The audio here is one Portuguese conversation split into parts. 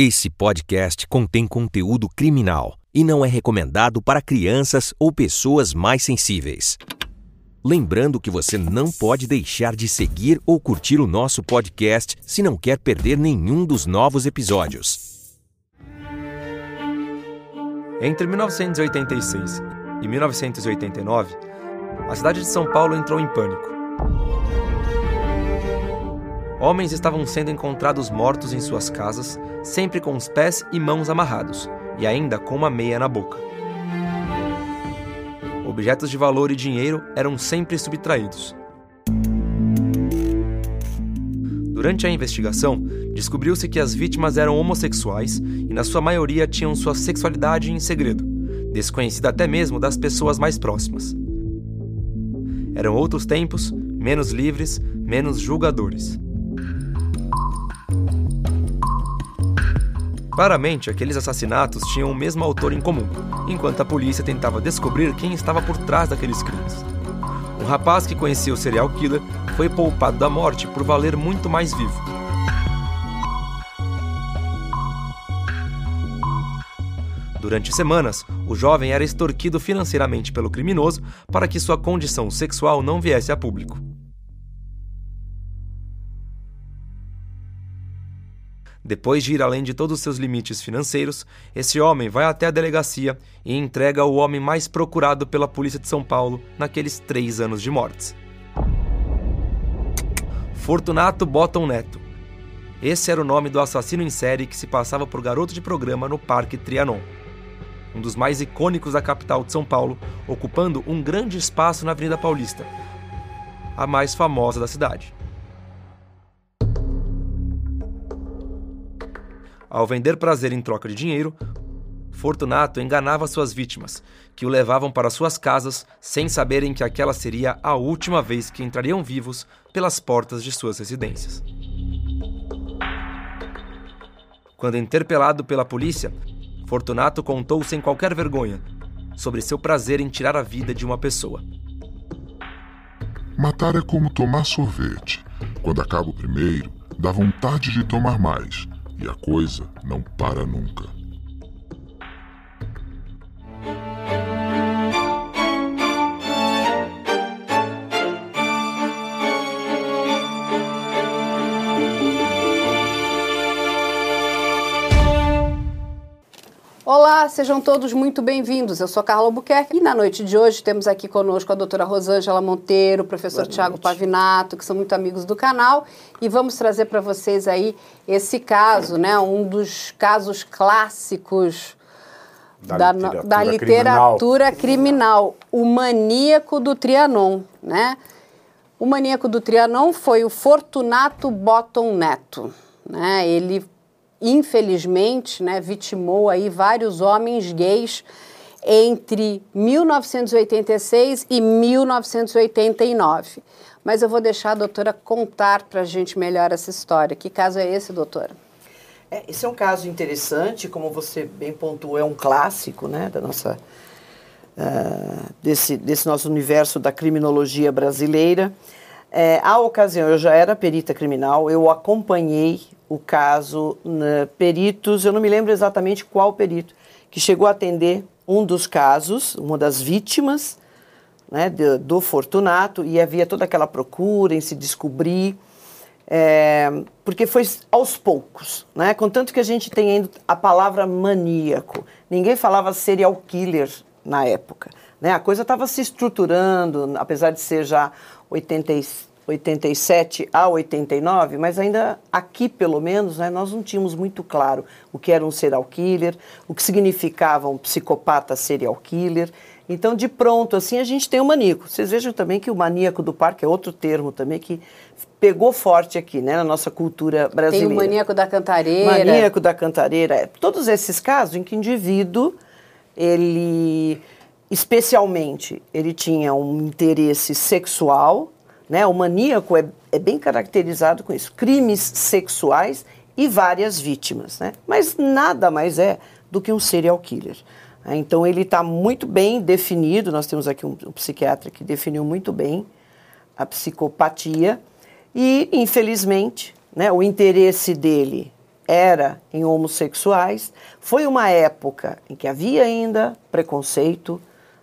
Esse podcast contém conteúdo criminal e não é recomendado para crianças ou pessoas mais sensíveis. Lembrando que você não pode deixar de seguir ou curtir o nosso podcast se não quer perder nenhum dos novos episódios. Entre 1986 e 1989, a cidade de São Paulo entrou em pânico. Homens estavam sendo encontrados mortos em suas casas, sempre com os pés e mãos amarrados, e ainda com uma meia na boca. Objetos de valor e dinheiro eram sempre subtraídos. Durante a investigação, descobriu-se que as vítimas eram homossexuais e, na sua maioria, tinham sua sexualidade em segredo, desconhecida até mesmo das pessoas mais próximas. Eram outros tempos, menos livres, menos julgadores. Claramente, aqueles assassinatos tinham o mesmo autor em comum, enquanto a polícia tentava descobrir quem estava por trás daqueles crimes. Um rapaz que conhecia o serial killer foi poupado da morte por valer muito mais vivo. Durante semanas, o jovem era extorquido financeiramente pelo criminoso para que sua condição sexual não viesse a público. Depois de ir além de todos os seus limites financeiros, esse homem vai até a delegacia e entrega o homem mais procurado pela polícia de São Paulo naqueles três anos de mortes. Fortunato Bottom Neto. Esse era o nome do assassino em série que se passava por garoto de programa no Parque Trianon. Um dos mais icônicos da capital de São Paulo, ocupando um grande espaço na Avenida Paulista, a mais famosa da cidade. Ao vender prazer em troca de dinheiro, Fortunato enganava suas vítimas, que o levavam para suas casas sem saberem que aquela seria a última vez que entrariam vivos pelas portas de suas residências. Quando interpelado pela polícia, Fortunato contou sem qualquer vergonha sobre seu prazer em tirar a vida de uma pessoa. Matar é como tomar sorvete. Quando acaba o primeiro, dá vontade de tomar mais e a coisa não para nunca. Olá, sejam todos muito bem-vindos. Eu sou Carla Albuquerque e na noite de hoje temos aqui conosco a doutora Rosângela Monteiro, o professor Tiago Pavinato, que são muito amigos do canal, e vamos trazer para vocês aí esse caso, né, um dos casos clássicos da, da literatura, da literatura criminal. criminal, o maníaco do Trianon, né? O maníaco do Trianon foi o Fortunato Bottom Neto, né? Ele infelizmente, né, vitimou aí vários homens gays entre 1986 e 1989. Mas eu vou deixar a doutora contar para a gente melhor essa história. Que caso é esse, doutora? É, esse é um caso interessante, como você bem pontuou, é um clássico né, da nossa, uh, desse, desse nosso universo da criminologia brasileira. É, a ocasião, eu já era perita criminal, eu acompanhei o caso, né, peritos, eu não me lembro exatamente qual perito, que chegou a atender um dos casos, uma das vítimas né, do, do Fortunato, e havia toda aquela procura em se descobrir, é, porque foi aos poucos, né, contanto que a gente tem ainda a palavra maníaco. Ninguém falava serial killer na época. Né, a coisa estava se estruturando, apesar de ser já 86 87 a 89, mas ainda aqui, pelo menos, né, nós não tínhamos muito claro o que era um serial killer, o que significava um psicopata serial killer. Então, de pronto, assim, a gente tem o maníaco. Vocês vejam também que o maníaco do parque é outro termo também que pegou forte aqui, né, na nossa cultura brasileira. Tem o maníaco da cantareira. Maníaco da cantareira. É, todos esses casos em que o indivíduo, ele, especialmente, ele tinha um interesse sexual, né? O maníaco é, é bem caracterizado com isso: crimes sexuais e várias vítimas. Né? Mas nada mais é do que um serial killer. Né? Então ele está muito bem definido. Nós temos aqui um, um psiquiatra que definiu muito bem a psicopatia e, infelizmente, né, o interesse dele era em homossexuais. Foi uma época em que havia ainda preconceito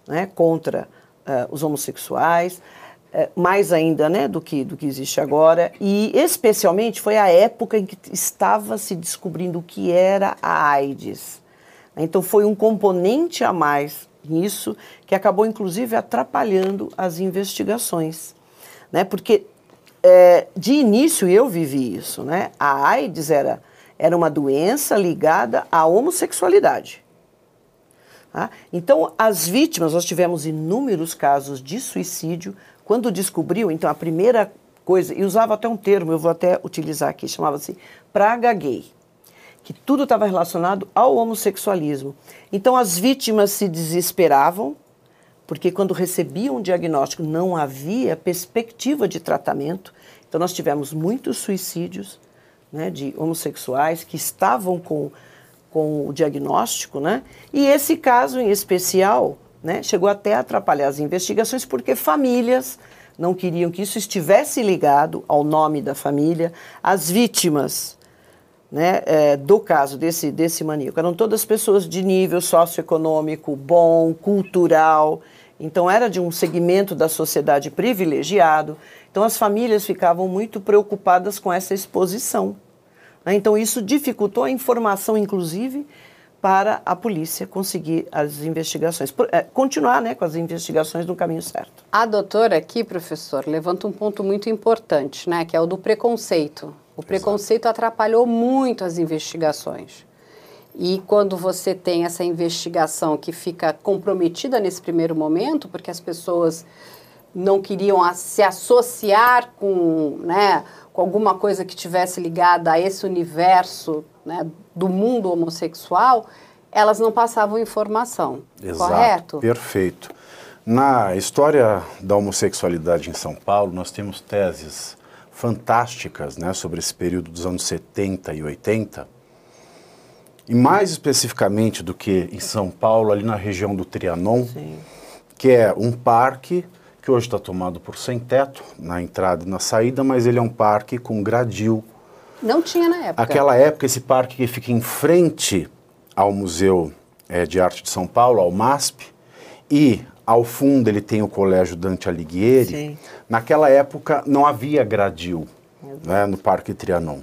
né, contra uh, os homossexuais, mais ainda né, do, que, do que existe agora, e especialmente foi a época em que estava se descobrindo o que era a AIDS. Então foi um componente a mais nisso que acabou inclusive atrapalhando as investigações, né? Porque é, de início eu vivi isso, né? A AIDS era era uma doença ligada à homossexualidade. Tá? Então, as vítimas, nós tivemos inúmeros casos de suicídio. Quando descobriu, então, a primeira coisa, e usava até um termo, eu vou até utilizar aqui, chamava-se praga gay, que tudo estava relacionado ao homossexualismo. Então, as vítimas se desesperavam, porque quando recebiam um diagnóstico não havia perspectiva de tratamento. Então, nós tivemos muitos suicídios né, de homossexuais que estavam com, com o diagnóstico, né? E esse caso em especial, né, chegou até a atrapalhar as investigações porque famílias não queriam que isso estivesse ligado ao nome da família, as vítimas né, é, do caso desse, desse maníaco eram todas pessoas de nível socioeconômico bom, cultural, então era de um segmento da sociedade privilegiado. Então as famílias ficavam muito preocupadas com essa exposição. Né? Então, isso dificultou a informação, inclusive, para a polícia conseguir as investigações, é, continuar né, com as investigações no caminho certo. A doutora aqui, professor, levanta um ponto muito importante, né, que é o do preconceito. O preconceito Exato. atrapalhou muito as investigações. E quando você tem essa investigação que fica comprometida nesse primeiro momento, porque as pessoas não queriam se associar com, né, com alguma coisa que tivesse ligada a esse universo né, do mundo homossexual, elas não passavam informação. Exato, correto? Perfeito. Na história da homossexualidade em São Paulo, nós temos teses fantásticas né, sobre esse período dos anos 70 e 80. E mais especificamente do que em São Paulo, ali na região do Trianon, Sim. que é um parque que hoje está tomado por sem teto na entrada e na saída, mas ele é um parque com gradil. Não tinha na época. Aquela época, esse parque que fica em frente ao Museu é, de Arte de São Paulo, ao MASP, e ao fundo ele tem o Colégio Dante Alighieri. Sim. Naquela época não havia gradil né, no Parque Trianon.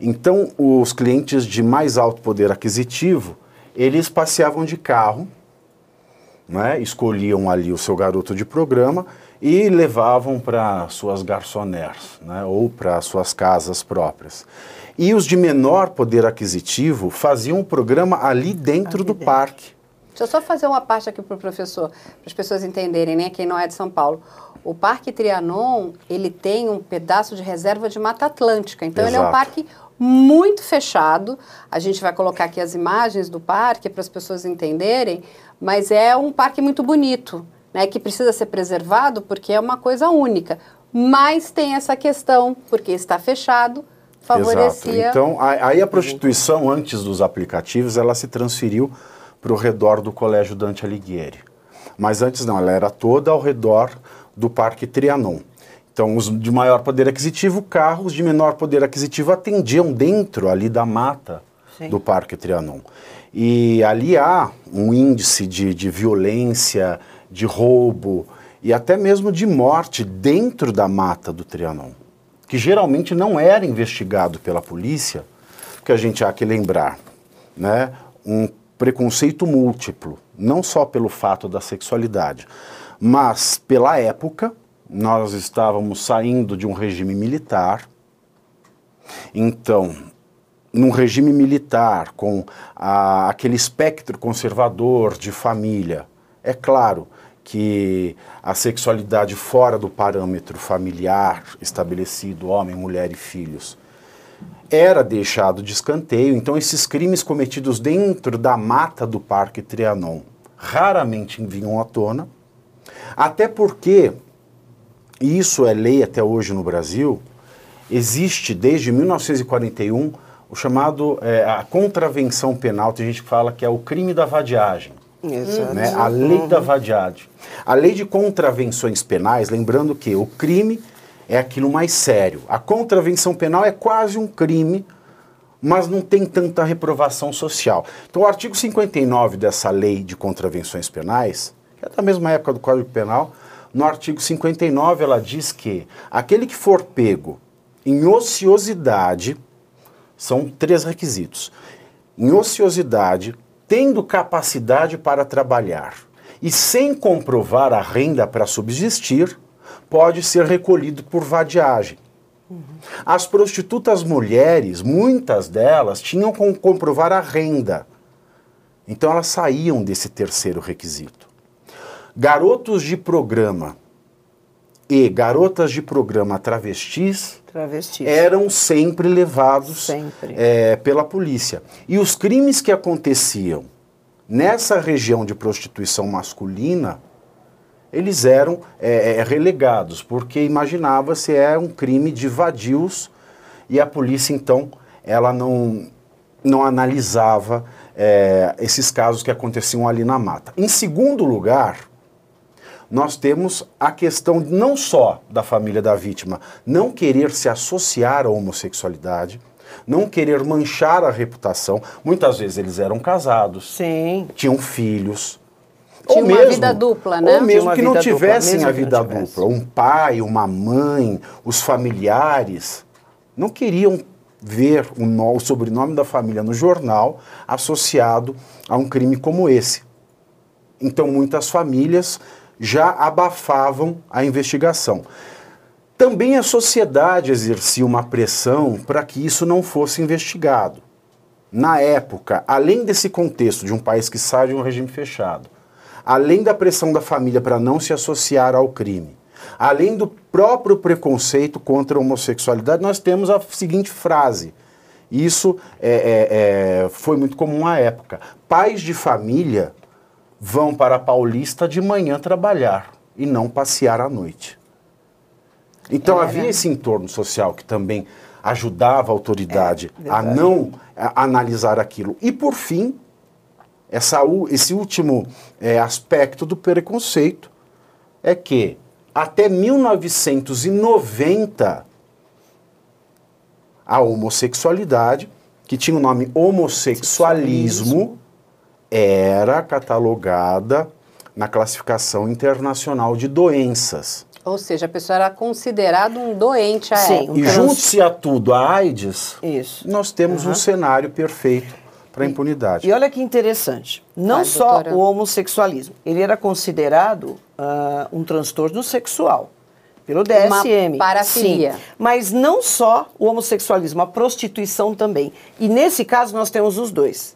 Então, os clientes de mais alto poder aquisitivo, eles passeavam de carro né, escolhiam ali o seu garoto de programa e levavam para suas garçoners né, ou para suas casas próprias. E os de menor poder aquisitivo faziam o programa ali dentro ali do dentro. parque. Deixa eu só fazer uma parte aqui para o professor, para as pessoas entenderem, né, quem não é de São Paulo. O Parque Trianon, ele tem um pedaço de reserva de Mata Atlântica. Então, Exato. ele é um parque muito fechado. A gente vai colocar aqui as imagens do parque para as pessoas entenderem, mas é um parque muito bonito, né, que precisa ser preservado porque é uma coisa única. Mas tem essa questão, porque está fechado, favorecia... Exato. Então, aí a prostituição, antes dos aplicativos, ela se transferiu para o redor do Colégio Dante Alighieri. Mas antes não, ela era toda ao redor do Parque Trianon. Então, os de maior poder aquisitivo, carros de menor poder aquisitivo atendiam dentro ali da mata Sim. do Parque Trianon. E ali há um índice de, de violência, de roubo e até mesmo de morte dentro da mata do Trianon, que geralmente não era investigado pela polícia, porque a gente há que lembrar, né, um preconceito múltiplo, não só pelo fato da sexualidade, mas pela época nós estávamos saindo de um regime militar. Então, num regime militar, com a, aquele espectro conservador de família, é claro que a sexualidade fora do parâmetro familiar estabelecido, homem, mulher e filhos, era deixado de escanteio. Então, esses crimes cometidos dentro da mata do Parque Trianon raramente vinham à tona, até porque e isso é lei até hoje no Brasil, existe desde 1941 o chamado é, a contravenção penal, tem gente que fala que é o crime da vadiagem. Exato. Né? A lei da vadiagem. A lei de contravenções penais, lembrando que o crime é aquilo mais sério. A contravenção penal é quase um crime mas não tem tanta reprovação social. Então, o artigo 59 dessa lei de contravenções penais, que é da mesma época do Código Penal, no artigo 59 ela diz que aquele que for pego em ociosidade, são três requisitos. Em ociosidade, tendo capacidade para trabalhar e sem comprovar a renda para subsistir, pode ser recolhido por vadiagem. As prostitutas mulheres, muitas delas, tinham como comprovar a renda. Então elas saíam desse terceiro requisito. Garotos de programa e garotas de programa travestis, travestis. eram sempre levados sempre. É, pela polícia. E os crimes que aconteciam nessa região de prostituição masculina, eles eram é, é relegados, porque imaginava-se é um crime de vadios e a polícia então ela não, não analisava é, esses casos que aconteciam ali na mata. Em segundo lugar, nós temos a questão não só da família da vítima não querer se associar à homossexualidade, não querer manchar a reputação. Muitas vezes eles eram casados, Sim. tinham filhos. Tinha ou uma mesmo, vida dupla, né? Ou mesmo que não tivessem dupla, a vida dupla. Um pai, uma mãe, os familiares não queriam ver o, o sobrenome da família no jornal associado a um crime como esse. Então, muitas famílias já abafavam a investigação. Também a sociedade exercia uma pressão para que isso não fosse investigado. Na época, além desse contexto de um país que sai de um regime fechado, além da pressão da família para não se associar ao crime, além do próprio preconceito contra a homossexualidade, nós temos a seguinte frase. Isso é, é, é, foi muito comum à época. Pais de família vão para a Paulista de manhã trabalhar e não passear à noite. Então é, havia né? esse entorno social que também ajudava a autoridade é, a não a, analisar aquilo. E por fim, essa, esse último é, aspecto do preconceito é que até 1990 a homossexualidade, que tinha o nome homossexualismo, era catalogada na classificação internacional de doenças. Ou seja, a pessoa era considerada um doente a Sim, E junte-se a tudo a AIDS, Isso. nós temos uhum. um cenário perfeito para a impunidade. E olha que interessante, não só doutora. o homossexualismo, ele era considerado uh, um transtorno sexual pelo DSM. Uma parafilia. Sim, mas não só o homossexualismo, a prostituição também. E nesse caso nós temos os dois.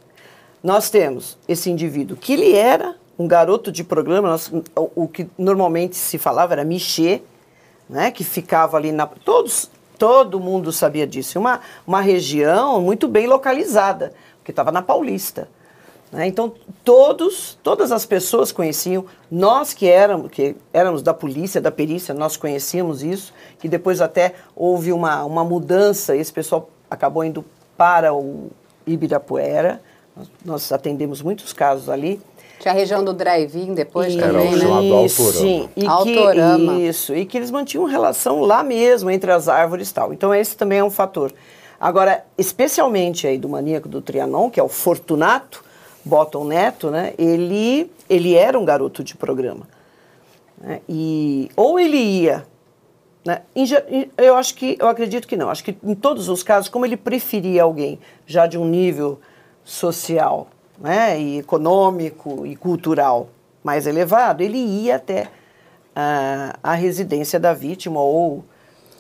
Nós temos esse indivíduo que ele era um garoto de programa, nós, o, o, que normalmente se falava era Michê, né, que ficava ali na. Todos, todo mundo sabia disso. Uma, uma região muito bem localizada, porque estava na Paulista. Né? Então, todos, todas as pessoas conheciam, nós que éramos, que éramos da polícia, da perícia, nós conhecíamos isso, que depois até houve uma, uma mudança, esse pessoal acabou indo para o Ibirapuera, nós atendemos muitos casos ali. Tinha a região do drive-in depois Era também, o né? Autorama. Sim, e Autorama. Que, isso, e que eles mantinham relação lá mesmo, entre as árvores e tal. Então esse também é um fator. Agora, especialmente aí do maníaco do Trianon, que é o Fortunato, Bottom Neto, né? Ele, ele era um garoto de programa. Né? E, ou ele ia né? Eu acho que, eu acredito que não. Acho que em todos os casos, como ele preferia alguém já de um nível social, né, e econômico e cultural mais elevado, ele ia até a, a residência da vítima ou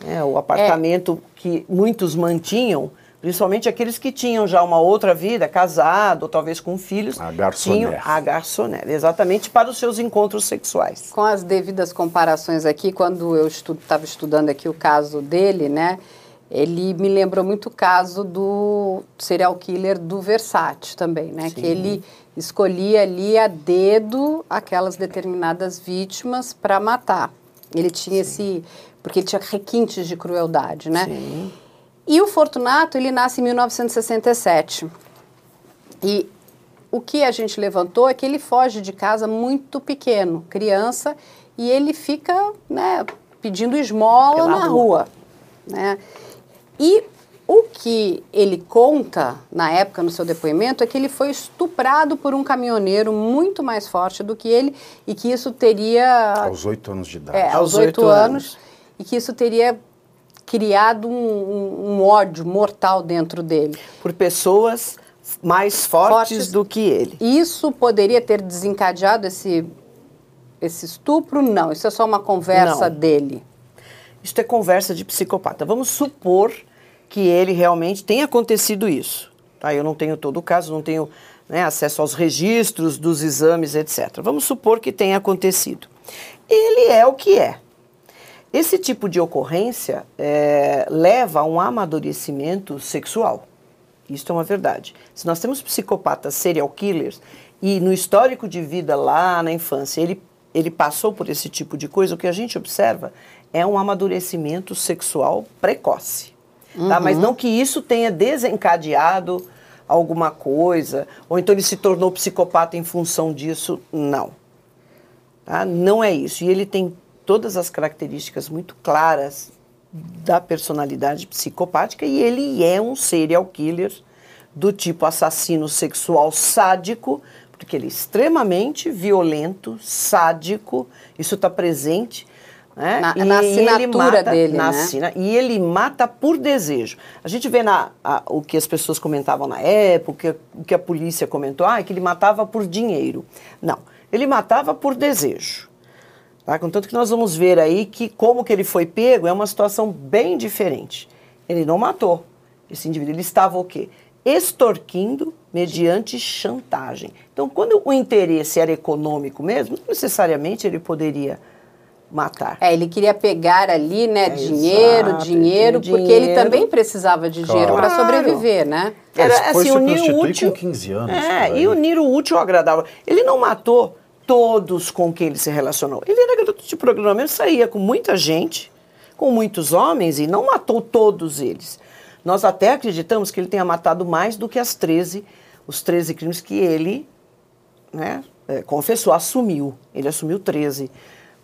né, o apartamento é. que muitos mantinham, principalmente aqueles que tinham já uma outra vida, casado, ou talvez com filhos. A garçonete. A garçonete, exatamente para os seus encontros sexuais. Com as devidas comparações aqui, quando eu estava estu estudando aqui o caso dele, né, ele me lembrou muito o caso do serial killer do Versace também, né? Sim. Que ele escolhia ali a dedo aquelas determinadas vítimas para matar. Ele tinha Sim. esse. Porque ele tinha requintes de crueldade, né? Sim. E o Fortunato, ele nasce em 1967. E o que a gente levantou é que ele foge de casa muito pequeno, criança, e ele fica né, pedindo esmola Pela na rua. rua né? E O que ele conta na época no seu depoimento é que ele foi estuprado por um caminhoneiro muito mais forte do que ele e que isso teria. Aos oito anos de idade. É, aos oito anos, E que isso teria criado um, um, um, ódio mortal dentro dele. Por pessoas mais fortes, fortes do que ele. Isso poderia ter desencadeado esse, esse estupro? Não, isso é só uma conversa Não. dele. Isso é conversa de psicopata. Vamos supor que ele realmente tenha acontecido isso. Tá? Eu não tenho todo o caso, não tenho né, acesso aos registros dos exames, etc. Vamos supor que tenha acontecido. Ele é o que é. Esse tipo de ocorrência é, leva a um amadurecimento sexual. Isso é uma verdade. Se nós temos psicopatas serial killers e no histórico de vida lá na infância ele, ele passou por esse tipo de coisa, o que a gente observa é um amadurecimento sexual precoce. Uhum. Tá? Mas uhum. não que isso tenha desencadeado alguma coisa, ou então ele se tornou psicopata em função disso, não. Tá? Não é isso. E ele tem todas as características muito claras da personalidade psicopática e ele é um serial killer do tipo assassino sexual sádico, porque ele é extremamente violento, sádico, isso está presente. Né? Na, na assinatura mata, dele, na né? Assina, e ele mata por desejo. A gente vê na, a, o que as pessoas comentavam na época, o que a polícia comentou, ah, é que ele matava por dinheiro. Não, ele matava por desejo. Tá? Contanto que nós vamos ver aí que como que ele foi pego é uma situação bem diferente. Ele não matou esse indivíduo, ele estava o quê? Extorquindo mediante chantagem. Então, quando o interesse era econômico mesmo, não necessariamente ele poderia matar. É, ele queria pegar ali, né, é, dinheiro, exato, dinheiro, porque dinheiro. ele também precisava de dinheiro claro. para sobreviver, né? Era assim, unir o útil. com 15 anos. É, e unir o útil ao agradável. Ele não matou todos com quem ele se relacionou. Ele era garoto de programa, ele saía com muita gente, com muitos homens e não matou todos eles. Nós até acreditamos que ele tenha matado mais do que as 13, os 13 crimes que ele né, é, confessou, assumiu. Ele assumiu 13.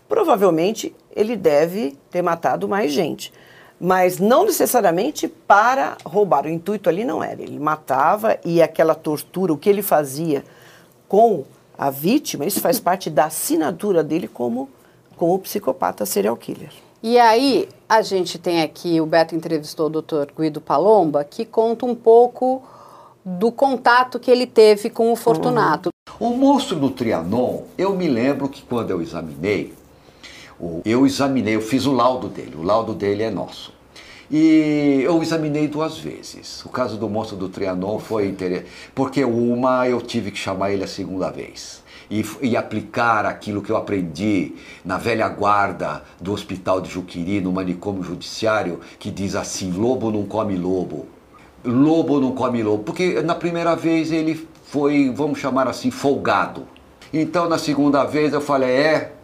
Provavelmente ele deve ter matado mais gente. Mas não necessariamente para roubar. O intuito ali não era. Ele matava e aquela tortura, o que ele fazia com a vítima, isso faz parte da assinatura dele como, como psicopata serial killer. E aí, a gente tem aqui, o Beto entrevistou o Dr. Guido Palomba, que conta um pouco do contato que ele teve com o Fortunato. Uhum. O monstro do Trianon, eu me lembro que quando eu examinei, eu examinei, eu fiz o laudo dele, o laudo dele é nosso. E eu examinei duas vezes. O caso do monstro do Trianon foi interessante, porque uma eu tive que chamar ele a segunda vez. E, e, aplicar aquilo que eu aprendi na velha guarda do hospital de Juquiri, no manicômio judiciário, que diz assim: lobo não come lobo. Lobo não come lobo. Porque na primeira vez ele foi, vamos chamar assim, folgado. Então na segunda vez eu falei: é,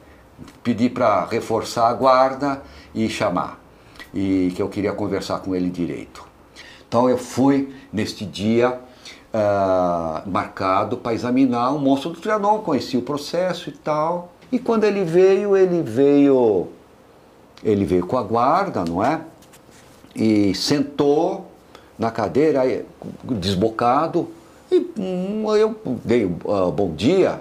pedi para reforçar a guarda e chamar. E que eu queria conversar com ele direito. Então eu fui neste dia uh, marcado para examinar o monstro do Trianon, conheci o processo e tal. E quando ele veio, ele veio, ele veio com a guarda, não é? E sentou na cadeira, desbocado, e hum, eu dei uh, bom dia,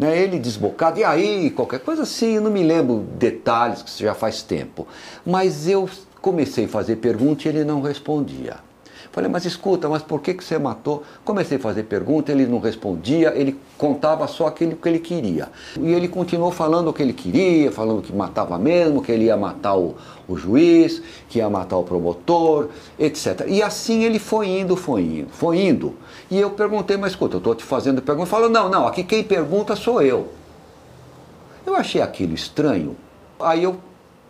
né, ele desbocado, e aí, qualquer coisa assim, eu não me lembro detalhes, que já faz tempo. Mas eu comecei a fazer pergunta e ele não respondia. Falei, mas escuta, mas por que, que você matou? Comecei a fazer pergunta, ele não respondia, ele contava só aquilo que ele queria. E ele continuou falando o que ele queria, falando que matava mesmo, que ele ia matar o, o juiz, que ia matar o promotor, etc. E assim ele foi indo, foi indo, foi indo. E eu perguntei, mas escuta, eu estou te fazendo pergunta. Falou, não, não, aqui quem pergunta sou eu. Eu achei aquilo estranho. Aí eu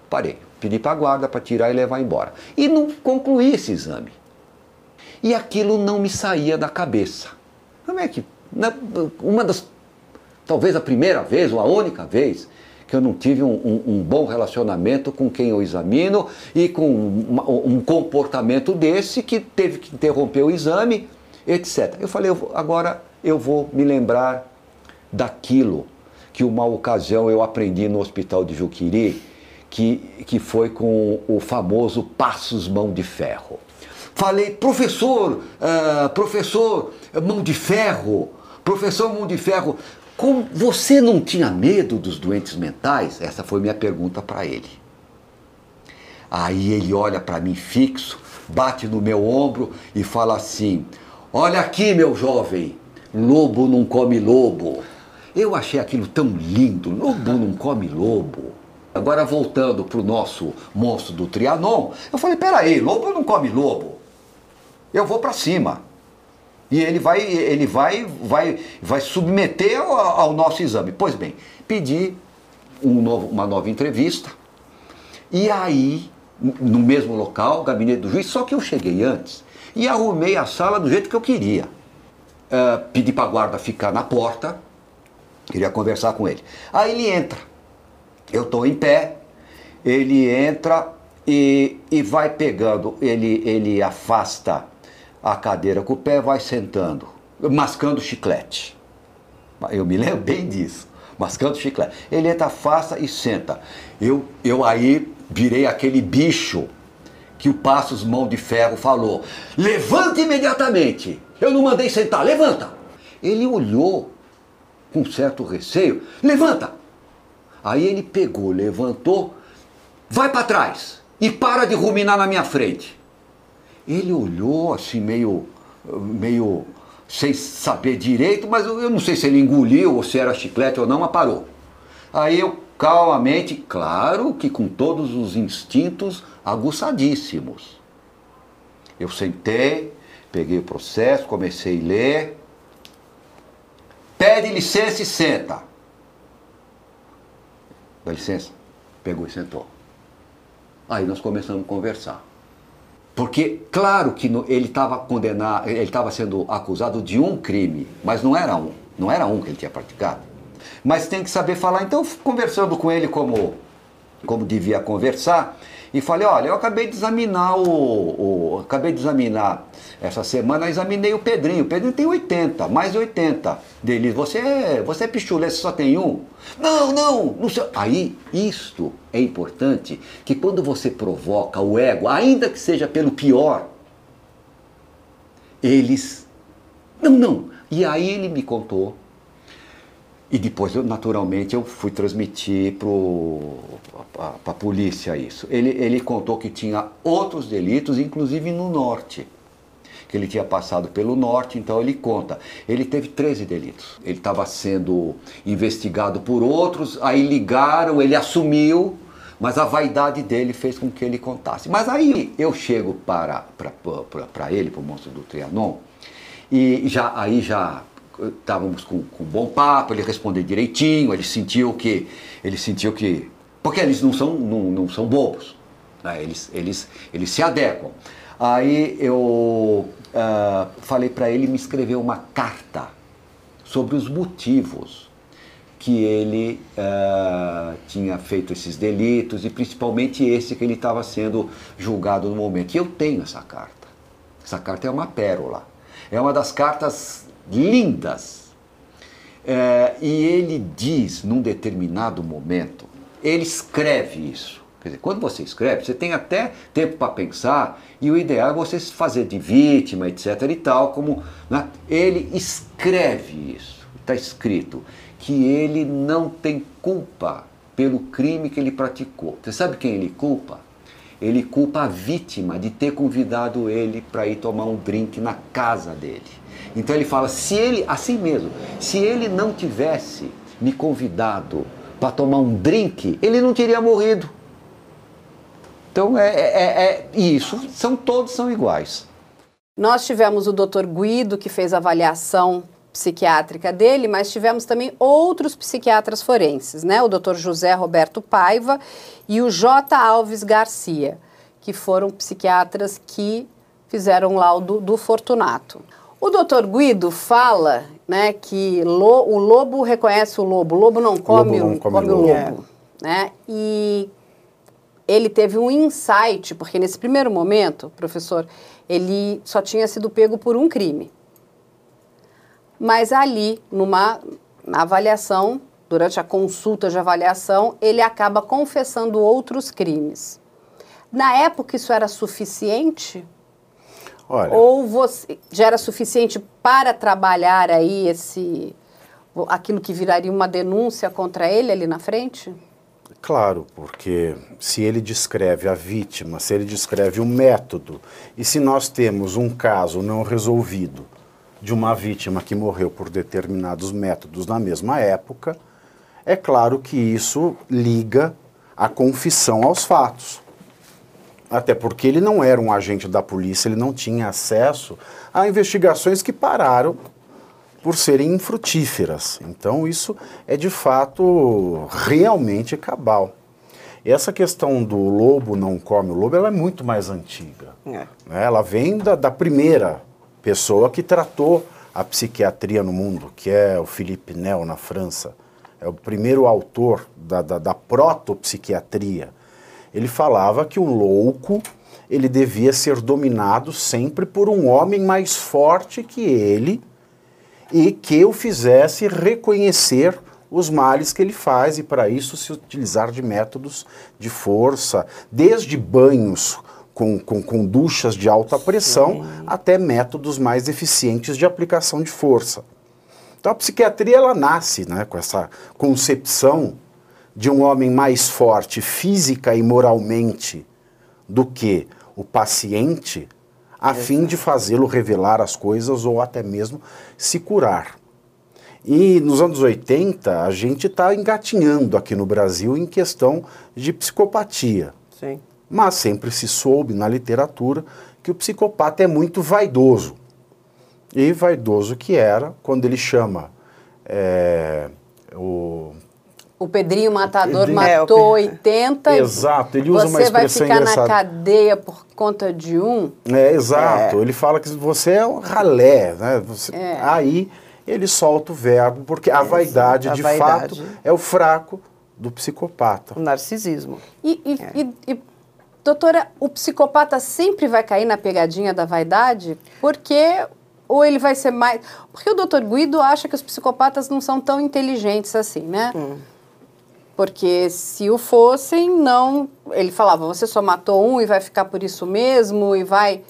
parei, pedi para a guarda para tirar e levar embora. E não concluí esse exame. E aquilo não me saía da cabeça. Como é que. Uma das. Talvez a primeira vez, ou a única vez, que eu não tive um, um, um bom relacionamento com quem eu examino e com um comportamento desse que teve que interromper o exame etc. Eu falei, agora eu vou me lembrar daquilo que uma ocasião eu aprendi no hospital de Juquiri, que, que foi com o famoso Passos Mão de Ferro. falei, professor, uh, professor mão de ferro, professor mão de ferro, como você não tinha medo dos doentes mentais? Essa foi minha pergunta para ele. Aí ele olha para mim fixo, bate no meu ombro e fala assim: Olha aqui, meu jovem, lobo não come lobo. Eu achei aquilo tão lindo, lobo não come lobo. Agora voltando para o nosso monstro do Trianon, eu falei, peraí, lobo não come lobo. Eu vou para cima. E ele vai, ele vai, vai, vai submeter ao, ao nosso exame. Pois bem, pedi um novo, uma nova entrevista. E aí, no mesmo local, gabinete do juiz, só que eu cheguei antes e arrumei a sala do jeito que eu queria. Uh, pedi para a guarda ficar na porta, queria conversar com ele. Aí ele entra, eu estou em pé, ele entra e, e vai pegando, ele, ele afasta a cadeira com o pé, vai sentando, mascando chiclete. Eu me lembro bem disso, mascando chiclete. Ele entra, afasta e senta. Eu, eu aí virei aquele bicho que o Passos Mão de Ferro falou: levante imediatamente. Eu não mandei sentar, levanta. Ele olhou com certo receio: levanta. Aí ele pegou, levantou, vai para trás e para de ruminar na minha frente. Ele olhou assim, meio, meio sem saber direito, mas eu não sei se ele engoliu ou se era chiclete ou não, mas parou. Aí eu calmamente, claro que com todos os instintos aguçadíssimos. Eu sentei, peguei o processo, comecei a ler. Pede licença e senta. Dá licença. Pegou e sentou. Aí nós começamos a conversar. Porque, claro que ele estava condenado, ele estava sendo acusado de um crime, mas não era um, não era um que ele tinha praticado. Mas tem que saber falar. Então, conversando com ele como, como devia conversar, e falei, olha, eu acabei de examinar o, o, acabei de examinar essa semana, examinei o Pedrinho. O Pedrinho tem 80, mais de 80 dele. Você é, você é pichulé, você só tem um? Não, não, não sei. Aí, isto é importante, que quando você provoca o ego, ainda que seja pelo pior, eles, não, não. E aí ele me contou e depois, eu, naturalmente, eu fui transmitir para a polícia isso. Ele, ele contou que tinha outros delitos, inclusive no norte. Que ele tinha passado pelo norte, então ele conta. Ele teve 13 delitos. Ele estava sendo investigado por outros, aí ligaram, ele assumiu, mas a vaidade dele fez com que ele contasse. Mas aí eu chego para, para, para, para ele, para o monstro do Trianon, e já, aí já estávamos com, com bom papo, ele respondeu direitinho, ele sentiu que. Ele sentiu que. Porque eles não são, não, não são bobos. Né? Eles, eles, eles se adequam. Aí eu uh, falei para ele me escrever uma carta sobre os motivos que ele uh, tinha feito esses delitos e principalmente esse que ele estava sendo julgado no momento. E eu tenho essa carta. Essa carta é uma pérola. É uma das cartas lindas. É, e ele diz, num determinado momento, ele escreve isso. Quer dizer, quando você escreve, você tem até tempo para pensar, e o ideal é você se fazer de vítima, etc. e tal, como. Né? Ele escreve isso, está escrito, que ele não tem culpa pelo crime que ele praticou. Você sabe quem ele culpa? Ele culpa a vítima de ter convidado ele para ir tomar um drink na casa dele. Então ele fala: se ele, assim mesmo, se ele não tivesse me convidado para tomar um drink, ele não teria morrido. Então é, é, é, é isso, são todos são iguais. Nós tivemos o Dr. Guido que fez a avaliação psiquiátrica dele, mas tivemos também outros psiquiatras forenses, né? O Dr. José Roberto Paiva e o J. Alves Garcia, que foram psiquiatras que fizeram laudo do Fortunato. O doutor Guido fala né, que lo, o lobo reconhece o lobo, o lobo não come, lobo não come, come o lobo. lobo né? E ele teve um insight, porque nesse primeiro momento, professor, ele só tinha sido pego por um crime. Mas ali, numa na avaliação, durante a consulta de avaliação, ele acaba confessando outros crimes. Na época, isso era suficiente Olha, Ou você já era suficiente para trabalhar aí esse aquilo que viraria uma denúncia contra ele ali na frente? Claro, porque se ele descreve a vítima, se ele descreve o método, e se nós temos um caso não resolvido de uma vítima que morreu por determinados métodos na mesma época, é claro que isso liga a confissão aos fatos. Até porque ele não era um agente da polícia, ele não tinha acesso a investigações que pararam por serem infrutíferas. Então, isso é de fato realmente cabal. E essa questão do lobo não come o lobo, ela é muito mais antiga. É. Né? Ela vem da, da primeira pessoa que tratou a psiquiatria no mundo, que é o Philippe Nel, na França. É o primeiro autor da, da, da protopsiquiatria ele falava que o louco ele devia ser dominado sempre por um homem mais forte que ele e que o fizesse reconhecer os males que ele faz e para isso se utilizar de métodos de força, desde banhos com, com, com duchas de alta pressão Sim. até métodos mais eficientes de aplicação de força. Então a psiquiatria ela nasce né, com essa concepção de um homem mais forte física e moralmente do que o paciente, a fim de fazê-lo revelar as coisas ou até mesmo se curar. E nos anos 80, a gente está engatinhando aqui no Brasil em questão de psicopatia. Sim. Mas sempre se soube na literatura que o psicopata é muito vaidoso. E vaidoso que era quando ele chama é, o o Pedrinho Matador Pedrinho, matou é, 80. Exato, ele usa uma expressão engraçada. Você vai ficar na cadeia por conta de um. É, exato. É. Ele fala que você é um ralé, né? Você, é. Aí ele solta o verbo, porque a vaidade, a de vaidade. fato, é o fraco do psicopata. O narcisismo. E, e, é. e, e, doutora, o psicopata sempre vai cair na pegadinha da vaidade? Porque ou ele vai ser mais. Porque o doutor Guido acha que os psicopatas não são tão inteligentes assim, né? Hum. Porque se o fossem, não. Ele falava, você só matou um e vai ficar por isso mesmo e vai.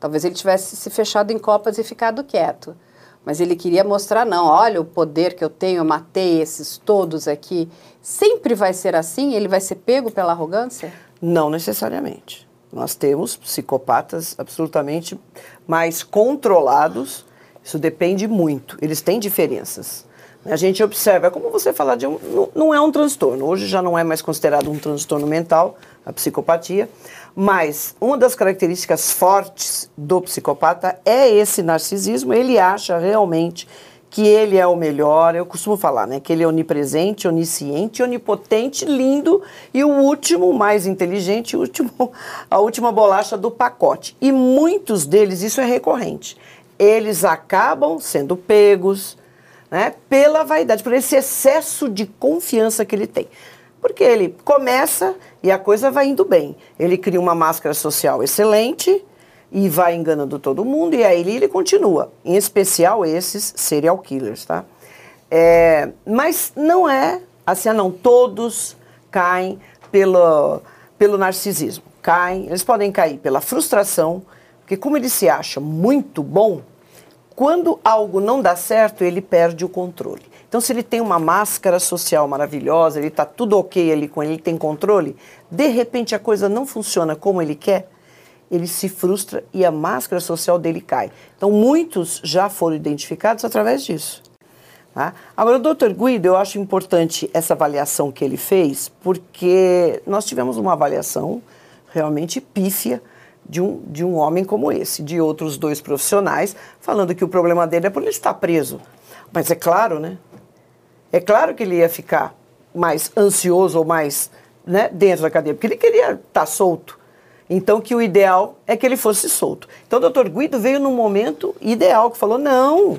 Talvez ele tivesse se fechado em copas e ficado quieto. Mas ele queria mostrar, não, olha o poder que eu tenho, eu matei esses todos aqui. Sempre vai ser assim? Ele vai ser pego pela arrogância? Não necessariamente. Nós temos psicopatas absolutamente mais controlados. Isso depende muito. Eles têm diferenças. A gente observa, é como você falar de um. Não é um transtorno, hoje já não é mais considerado um transtorno mental, a psicopatia, mas uma das características fortes do psicopata é esse narcisismo, ele acha realmente que ele é o melhor, eu costumo falar, né, que ele é onipresente, onisciente, onipotente, lindo e o último, mais inteligente, o último, a última bolacha do pacote. E muitos deles, isso é recorrente, eles acabam sendo pegos, né, pela vaidade, por esse excesso de confiança que ele tem. Porque ele começa e a coisa vai indo bem. Ele cria uma máscara social excelente e vai enganando todo mundo, e aí ele continua. Em especial esses serial killers, tá? É, mas não é assim, ah, não, todos caem pelo, pelo narcisismo. Caem, eles podem cair pela frustração, porque como ele se acha muito bom, quando algo não dá certo, ele perde o controle. Então, se ele tem uma máscara social maravilhosa, ele está tudo ok ali com ele, ele tem controle, de repente a coisa não funciona como ele quer, ele se frustra e a máscara social dele cai. Então, muitos já foram identificados através disso. Tá? Agora, o doutor Guido, eu acho importante essa avaliação que ele fez, porque nós tivemos uma avaliação realmente pífia de um, de um homem como esse, de outros dois profissionais, falando que o problema dele é por ele estar preso. Mas é claro, né? É claro que ele ia ficar mais ansioso ou mais né, dentro da cadeia, porque ele queria estar solto. Então, que o ideal é que ele fosse solto. Então, o doutor Guido veio num momento ideal, que falou, não,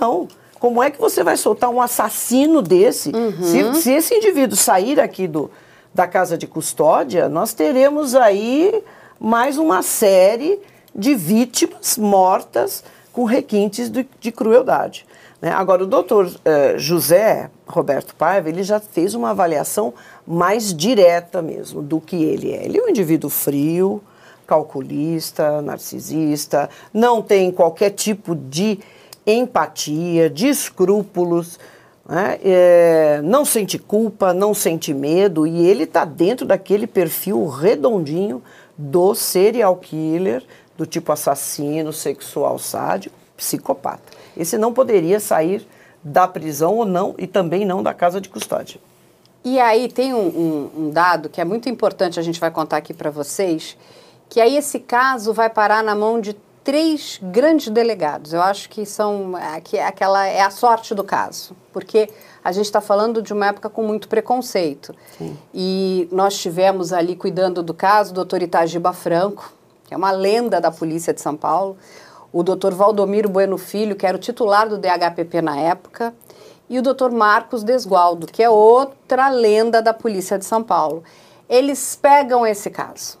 não, como é que você vai soltar um assassino desse? Uhum. Se, se esse indivíduo sair aqui do, da casa de custódia, nós teremos aí mais uma série de vítimas mortas com requintes de, de crueldade. Né? Agora, o doutor eh, José Roberto Paiva, ele já fez uma avaliação mais direta mesmo do que ele é. Ele é um indivíduo frio, calculista, narcisista, não tem qualquer tipo de empatia, de escrúpulos, né? é, não sente culpa, não sente medo, e ele está dentro daquele perfil redondinho do serial killer, do tipo assassino, sexual sádico, psicopata. Esse não poderia sair da prisão ou não, e também não da casa de custódia. E aí tem um, um, um dado que é muito importante, a gente vai contar aqui para vocês, que aí esse caso vai parar na mão de três grandes delegados. Eu acho que são é, que é aquela é a sorte do caso, porque a gente está falando de uma época com muito preconceito. Sim. E nós tivemos ali cuidando do caso o doutor Itagiba Franco, que é uma lenda da polícia de São Paulo, o doutor Valdomiro Bueno Filho, que era o titular do DHPP na época, e o doutor Marcos Desgualdo, que é outra lenda da polícia de São Paulo. Eles pegam esse caso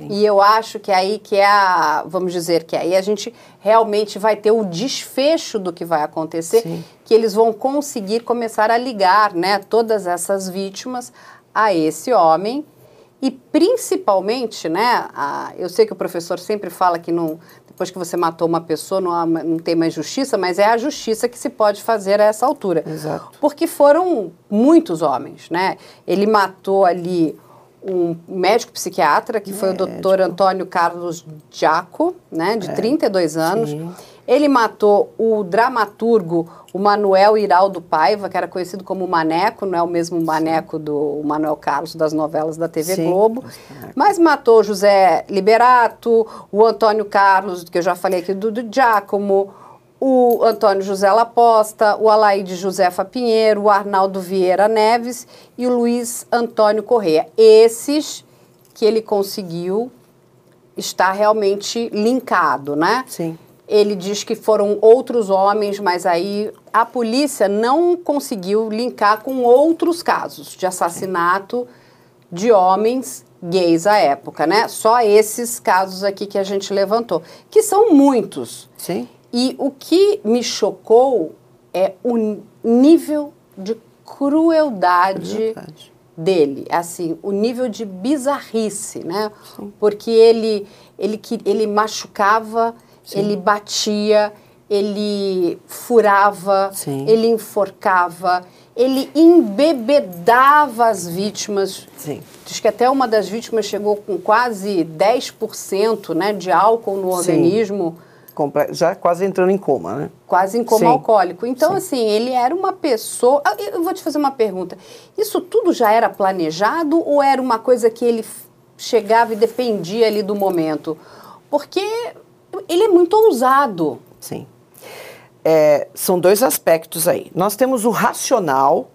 Sim. E eu acho que aí que é a, vamos dizer, que aí a gente realmente vai ter o desfecho do que vai acontecer, Sim. que eles vão conseguir começar a ligar, né, todas essas vítimas a esse homem e principalmente, né, a, eu sei que o professor sempre fala que não, depois que você matou uma pessoa não, há, não tem mais justiça, mas é a justiça que se pode fazer a essa altura. Exato. Porque foram muitos homens, né? Ele matou ali um médico psiquiatra, que foi o doutor Antônio Carlos Giaco, né, de é. 32 anos. Sim. Ele matou o dramaturgo, o Manuel Iraldo Paiva, que era conhecido como Maneco, não é o mesmo Maneco do Manuel Carlos das novelas da TV Sim. Globo. Mas matou José Liberato, o Antônio Carlos, que eu já falei aqui, do, do Giacomo, o Antônio José Laposta, o Alaide Josefa Pinheiro, o Arnaldo Vieira Neves e o Luiz Antônio Correia. Esses que ele conseguiu estar realmente linkado, né? Sim. Ele diz que foram outros homens, mas aí a polícia não conseguiu linkar com outros casos de assassinato de homens gays à época, né? Só esses casos aqui que a gente levantou, que são muitos. Sim. E o que me chocou é o nível de crueldade, crueldade. dele, assim, o nível de bizarrice, né? Sim. Porque ele, ele, ele machucava, Sim. ele batia, ele furava, Sim. ele enforcava, ele embebedava as vítimas. Sim. Diz que até uma das vítimas chegou com quase 10% né, de álcool no organismo já quase entrando em coma, né? Quase em coma Sim. alcoólico. Então, Sim. assim, ele era uma pessoa. Ah, eu vou te fazer uma pergunta. Isso tudo já era planejado ou era uma coisa que ele chegava e dependia ali do momento? Porque ele é muito ousado. Sim. É, são dois aspectos aí. Nós temos o racional,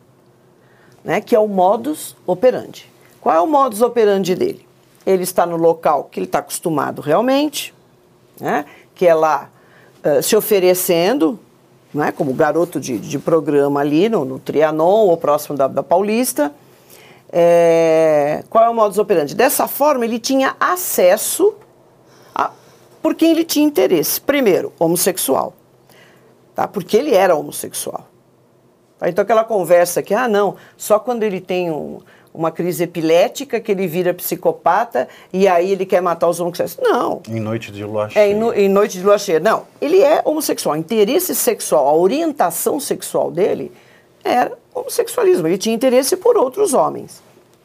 né, que é o modus operandi. Qual é o modus operandi dele? Ele está no local que ele está acostumado realmente, né? Que é lá uh, se oferecendo, né, como garoto de, de programa ali no, no Trianon ou próximo da, da Paulista. É, qual é o modus operandi? Dessa forma, ele tinha acesso a, por quem ele tinha interesse. Primeiro, homossexual, tá? porque ele era homossexual. Tá? Então, aquela conversa que, ah, não, só quando ele tem um, uma crise epilética, que ele vira psicopata e aí ele quer matar os homossexuais. Não. Em noite de lua cheia. É, em, no, em noite de lua cheia. Não, ele é homossexual. Interesse sexual, a orientação sexual dele era homossexualismo. Ele tinha interesse por outros homens.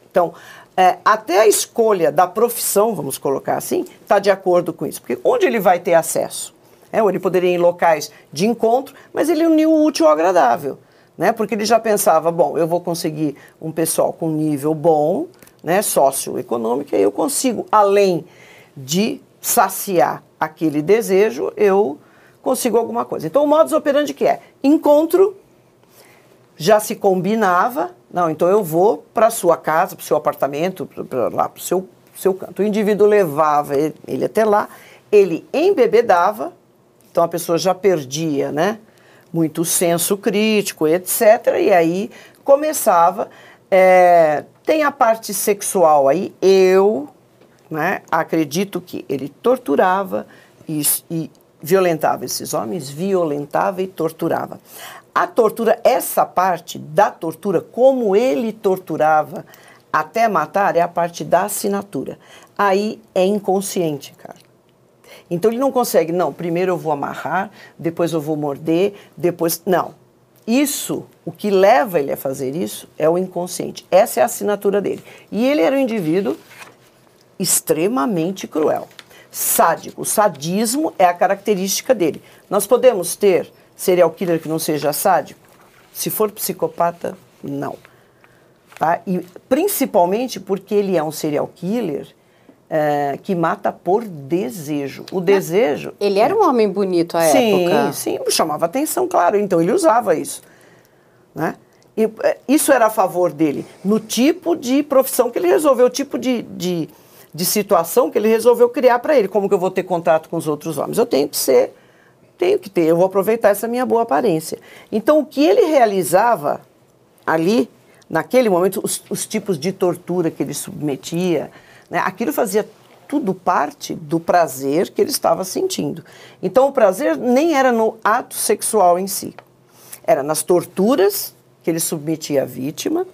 Então, é, até a escolha da profissão, vamos colocar assim, está de acordo com isso. Porque onde ele vai ter acesso? É, ou ele poderia ir em locais de encontro, mas ele uniu o útil ao agradável né? Porque ele já pensava, bom, eu vou conseguir um pessoal com nível bom, né, socioeconômico, e eu consigo, além de saciar aquele desejo, eu consigo alguma coisa. Então, o modus operandi que é? Encontro, já se combinava, não, então eu vou para sua casa, para o seu apartamento, para lá, para o seu, seu canto. O indivíduo levava ele, ele até lá, ele embebedava, então a pessoa já perdia, né? Muito senso crítico, etc. E aí começava. É, tem a parte sexual aí, eu né, acredito que ele torturava e, e violentava esses homens, violentava e torturava. A tortura, essa parte da tortura, como ele torturava até matar, é a parte da assinatura. aí é inconsciente, cara. Então ele não consegue, não, primeiro eu vou amarrar, depois eu vou morder, depois. Não. Isso, o que leva ele a fazer isso é o inconsciente. Essa é a assinatura dele. E ele era um indivíduo extremamente cruel. Sádico. O sadismo é a característica dele. Nós podemos ter serial killer que não seja sádico? Se for psicopata, não. Tá? E principalmente porque ele é um serial killer é, que mata por desejo. O desejo. Ele era um homem bonito à sim, época. Sim, sim, chamava atenção, claro. Então ele usava isso. Né? E, é, isso era a favor dele, no tipo de profissão que ele resolveu, o tipo de, de, de situação que ele resolveu criar para ele. Como que eu vou ter contato com os outros homens? Eu tenho que ser, tenho que ter, eu vou aproveitar essa minha boa aparência. Então o que ele realizava ali, naquele momento, os, os tipos de tortura que ele submetia, né? Aquilo fazia tudo parte do prazer que ele estava sentindo. Então, o prazer nem era no ato sexual em si, era nas torturas que ele submetia a vítima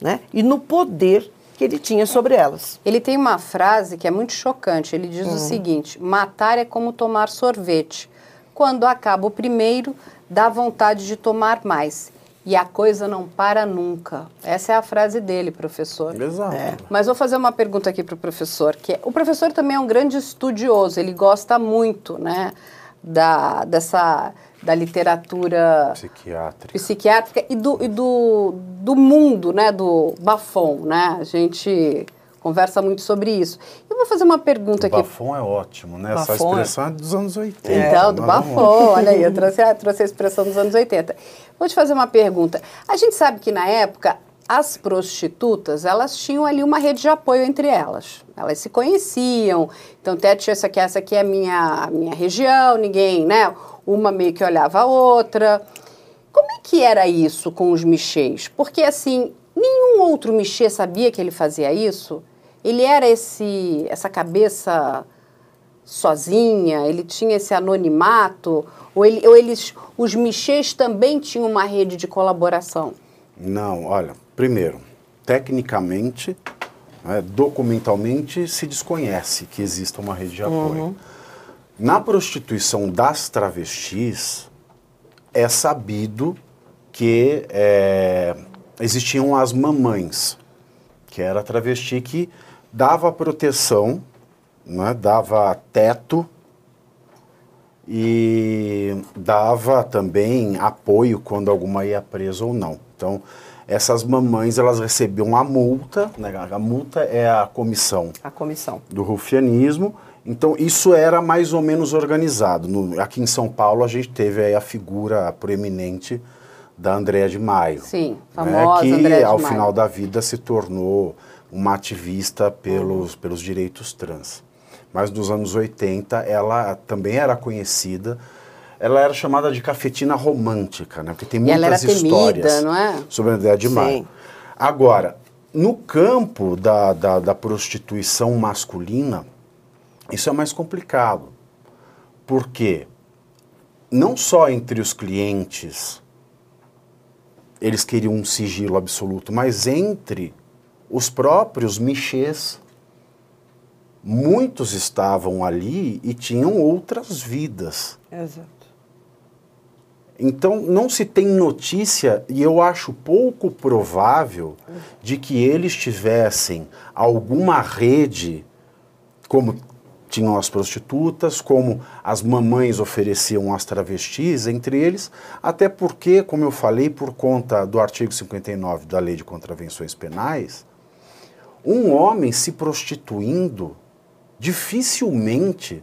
né? e no poder que ele tinha sobre elas. Ele tem uma frase que é muito chocante. Ele diz hum. o seguinte: matar é como tomar sorvete. Quando acaba o primeiro, dá vontade de tomar mais. E a coisa não para nunca. Essa é a frase dele, professor. Exato. É. Mas vou fazer uma pergunta aqui para o professor, que é, o professor também é um grande estudioso, ele gosta muito, né, da, dessa, da literatura psiquiátrica, psiquiátrica e, do, e do, do mundo, né, do bafon, né, a gente conversa muito sobre isso. Eu vou fazer uma pergunta o aqui. Bafon é ótimo, né? Bafon Essa expressão é dos anos 80. Então, do Bafon, olha aí, eu trouxe, trouxe a expressão dos anos 80. Vou te fazer uma pergunta. A gente sabe que na época as prostitutas, elas tinham ali uma rede de apoio entre elas. Elas se conheciam. Então, Tete, essa aqui, essa aqui é a minha, a minha região, ninguém, né? Uma meio que olhava a outra. Como é que era isso com os michês? Porque, assim, nenhum outro michê sabia que ele fazia isso. Ele era esse, essa cabeça sozinha, ele tinha esse anonimato, ou, ele, ou eles, os michês também tinham uma rede de colaboração? Não, olha, primeiro, tecnicamente, né, documentalmente, se desconhece que exista uma rede de apoio. Uhum. Na prostituição das travestis, é sabido que é, existiam as mamães, que era a travesti que dava proteção, né, dava teto e dava também apoio quando alguma ia presa ou não. Então, essas mamães elas recebiam a multa, né, a multa é a comissão. A comissão. Do rufianismo. Então, isso era mais ou menos organizado. No, aqui em São Paulo, a gente teve aí a figura proeminente da Andréa de Maio. Sim, famosa né, que Andréa de ao Maio. final da vida se tornou uma ativista pelos, pelos direitos trans. Mas nos anos 80 ela também era conhecida. Ela era chamada de cafetina romântica, né? Porque tem muitas histórias temida, é? sobre a Andréa de. Sim. Agora, no campo da, da, da prostituição masculina, isso é mais complicado. Porque não só entre os clientes eles queriam um sigilo absoluto, mas entre os próprios michês, muitos estavam ali e tinham outras vidas. Exato. Então não se tem notícia, e eu acho pouco provável, de que eles tivessem alguma rede, como tinham as prostitutas, como as mamães ofereciam as travestis, entre eles, até porque, como eu falei, por conta do artigo 59 da Lei de Contravenções Penais, um homem se prostituindo dificilmente,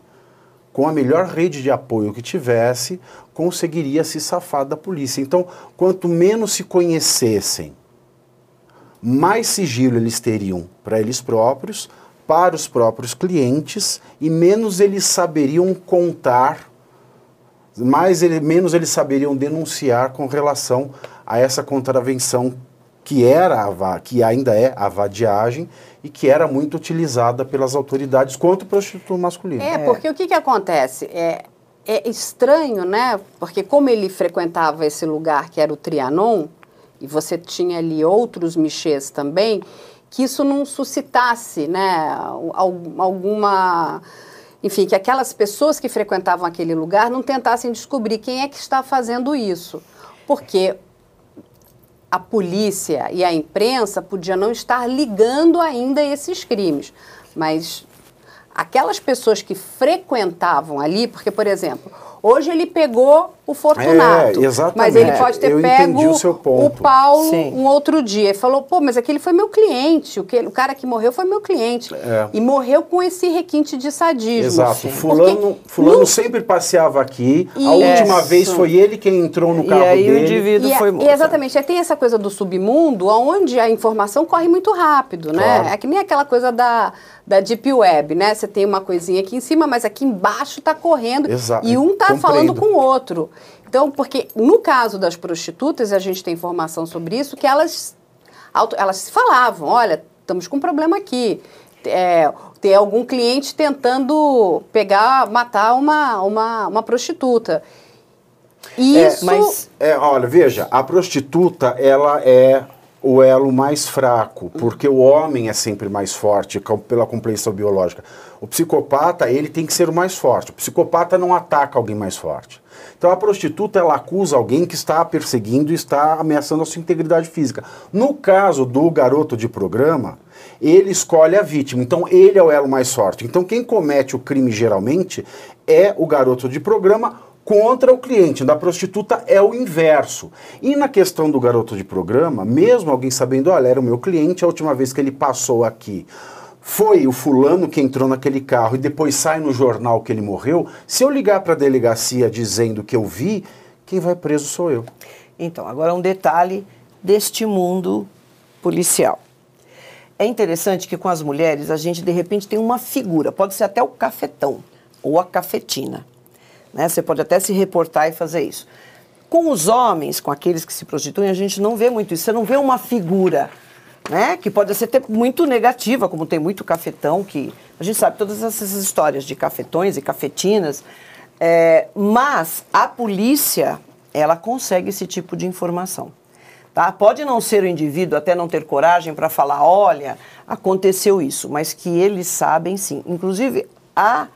com a melhor rede de apoio que tivesse, conseguiria se safar da polícia. Então, quanto menos se conhecessem, mais sigilo eles teriam para eles próprios, para os próprios clientes e menos eles saberiam contar, mais ele, menos eles saberiam denunciar com relação a essa contravenção que era a, que ainda é a vadiagem e que era muito utilizada pelas autoridades contra o prostituto masculino. É, porque o que, que acontece? É, é estranho, né? Porque como ele frequentava esse lugar que era o Trianon, e você tinha ali outros michês também, que isso não suscitasse, né, alguma enfim, que aquelas pessoas que frequentavam aquele lugar não tentassem descobrir quem é que está fazendo isso. Porque a polícia e a imprensa podia não estar ligando ainda esses crimes, mas aquelas pessoas que frequentavam ali, porque, por exemplo, Hoje ele pegou o Fortunato. É, exatamente. Mas ele pode ter Eu pego o, o, Paulo Sim. um outro dia. Ele falou, pô, mas aquele foi meu cliente. O, que, o cara que morreu foi meu cliente. É. E morreu com esse requinte de sadismo. Exato. Sim. Fulano, fulano no- sempre passeava aqui. A Isso. última vez foi ele quem entrou no E carro aí o dele. indivíduo E, foi é- morto. e exatamente, aí tem essa coisa do submundo, onde a informação corre muito rápido, né? Claro. É que nem aquela coisa da, da Deep Web, né? Você tem uma coisinha aqui em cima, mas aqui embaixo está correndo Exato, e um está compreendo. falando com o outro. Então, porque no caso das prostitutas, a gente tem informação sobre isso, que elas, elas se falavam, olha, estamos com um problema aqui. É, tem algum cliente tentando pegar, matar uma, uma, uma prostituta. Isso, mas- É, olha, veja, a prostituta, ela é o elo mais fraco, porque o homem é sempre mais forte pela compreensão biológica. O psicopata, ele tem que ser o mais forte. O psicopata não ataca alguém mais forte. Então a prostituta, ela acusa alguém que está a perseguindo e está ameaçando a sua integridade física. No caso do garoto de programa, ele escolhe a vítima. Então ele é o elo mais forte. Então quem comete o crime geralmente é o garoto de programa contra o cliente. Da prostituta é o inverso. E na questão do garoto de programa, mesmo alguém sabendo, olha, era o meu cliente, a última vez que ele passou aqui foi o fulano que entrou naquele carro e depois sai no jornal que ele morreu, se eu ligar para a delegacia dizendo que eu vi, quem vai preso sou eu. Então, agora um detalhe deste mundo policial. É interessante que com as mulheres a gente de repente tem uma figura, pode ser até o cafetão ou a cafetina. Né? Você pode até se reportar e fazer isso. Com os homens, com aqueles que se prostituem, a gente não vê muito isso. Você não vê uma figura, né? Que pode ser até muito negativa, como tem muito cafetão, que a gente sabe todas essas histórias de cafetões e cafetinas. É, mas a polícia, ela consegue esse tipo de informação. Tá? Pode não ser o indivíduo até não ter coragem para falar, olha, aconteceu isso, mas que eles sabem sim. Inclusive, a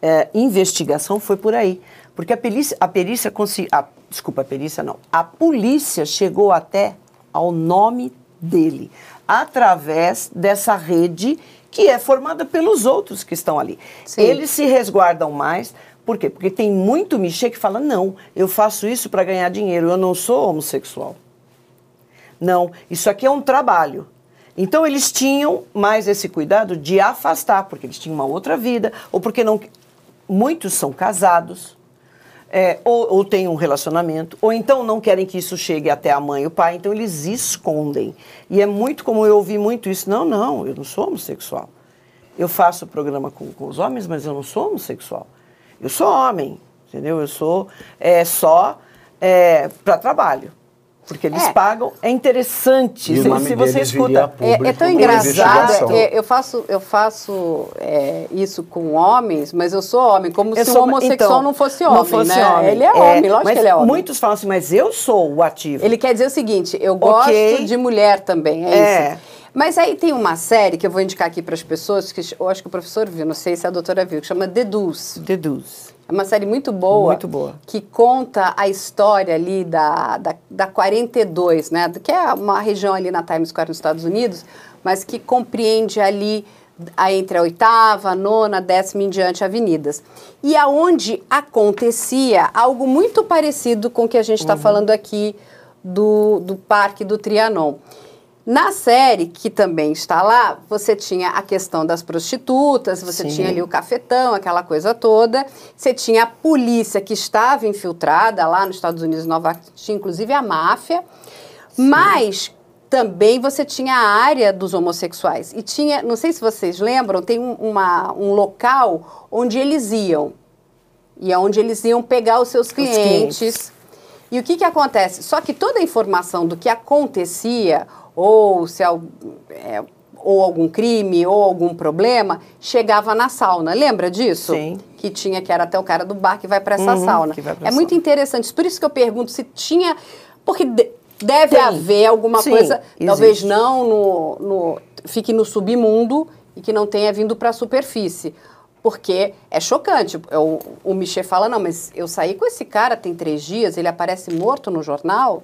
é, investigação foi por aí. Porque a perícia, a perícia a- desculpa, a perícia não. A polícia chegou até ao nome dele, através dessa rede que é formada pelos outros que estão ali. Sim. Eles se resguardam mais. Por quê? Porque tem muito michê que fala: não, eu faço isso para ganhar dinheiro, eu não sou homossexual. Não, isso aqui é um trabalho. Então eles tinham mais esse cuidado de afastar, porque eles tinham uma outra vida, ou porque não. Muitos são casados, é, ou, ou têm um relacionamento, ou então não querem que isso chegue até a mãe e o pai, então eles escondem. E é muito como eu ouvi muito isso: não, não, eu não sou homossexual. Eu faço programa com, com os homens, mas eu não sou homossexual. Eu sou homem, entendeu? Eu sou é, só é, para trabalho. Porque eles É. pagam. É interessante. E Se, se você escuta. É, é tão com engraçado. é, eu faço, eu faço é, isso com homens, mas eu sou homem, como Eu se sou- um homossexual então, não fosse homem. Não fosse né? homem. Ele é homem, lógico mas que ele é homem. Muitos falam assim, mas eu sou o ativo. Ele quer dizer o seguinte: eu gosto Ok. de mulher também, é, É. isso. Mas aí tem uma série que eu vou indicar aqui para as pessoas, que eu acho que o professor viu, não sei se a doutora viu, que chama Deduz. Deduz. É uma série muito boa. Muito boa. Que conta a história ali da, da, da 42, né? Que é uma região ali na Times Square nos Estados Unidos, mas que compreende ali a, entre a oitava, a nona, a décima em diante avenidas. E aonde acontecia algo muito parecido com o que a gente está falando aqui do, do Parque do Trianon. Na série, que também está lá, você tinha a questão das prostitutas, você Sim. tinha ali o cafetão, aquela coisa toda. Você tinha a polícia que estava infiltrada lá nos Estados Unidos, Nova tinha inclusive a máfia. Mas também você tinha a área dos homossexuais. E tinha, não sei se vocês lembram, tem um, uma, um local onde eles iam. E é onde eles iam pegar os seus clientes. clientes. E o que, que acontece? Só que toda a informação do que acontecia, ou se é, ou algum crime, ou algum problema, chegava na sauna. Lembra disso? Sim. Que tinha, que era até o cara do bar que vai para essa Uhum, sauna. é muito sauna. interessante. Por isso que eu pergunto se tinha. Porque de- deve Tem. haver alguma Sim, coisa, talvez existe. não no, no- fique no submundo e que não tenha vindo para a superfície. Porque é chocante. O, o Michel fala, não, mas eu saí com esse cara tem três dias, ele aparece morto no jornal,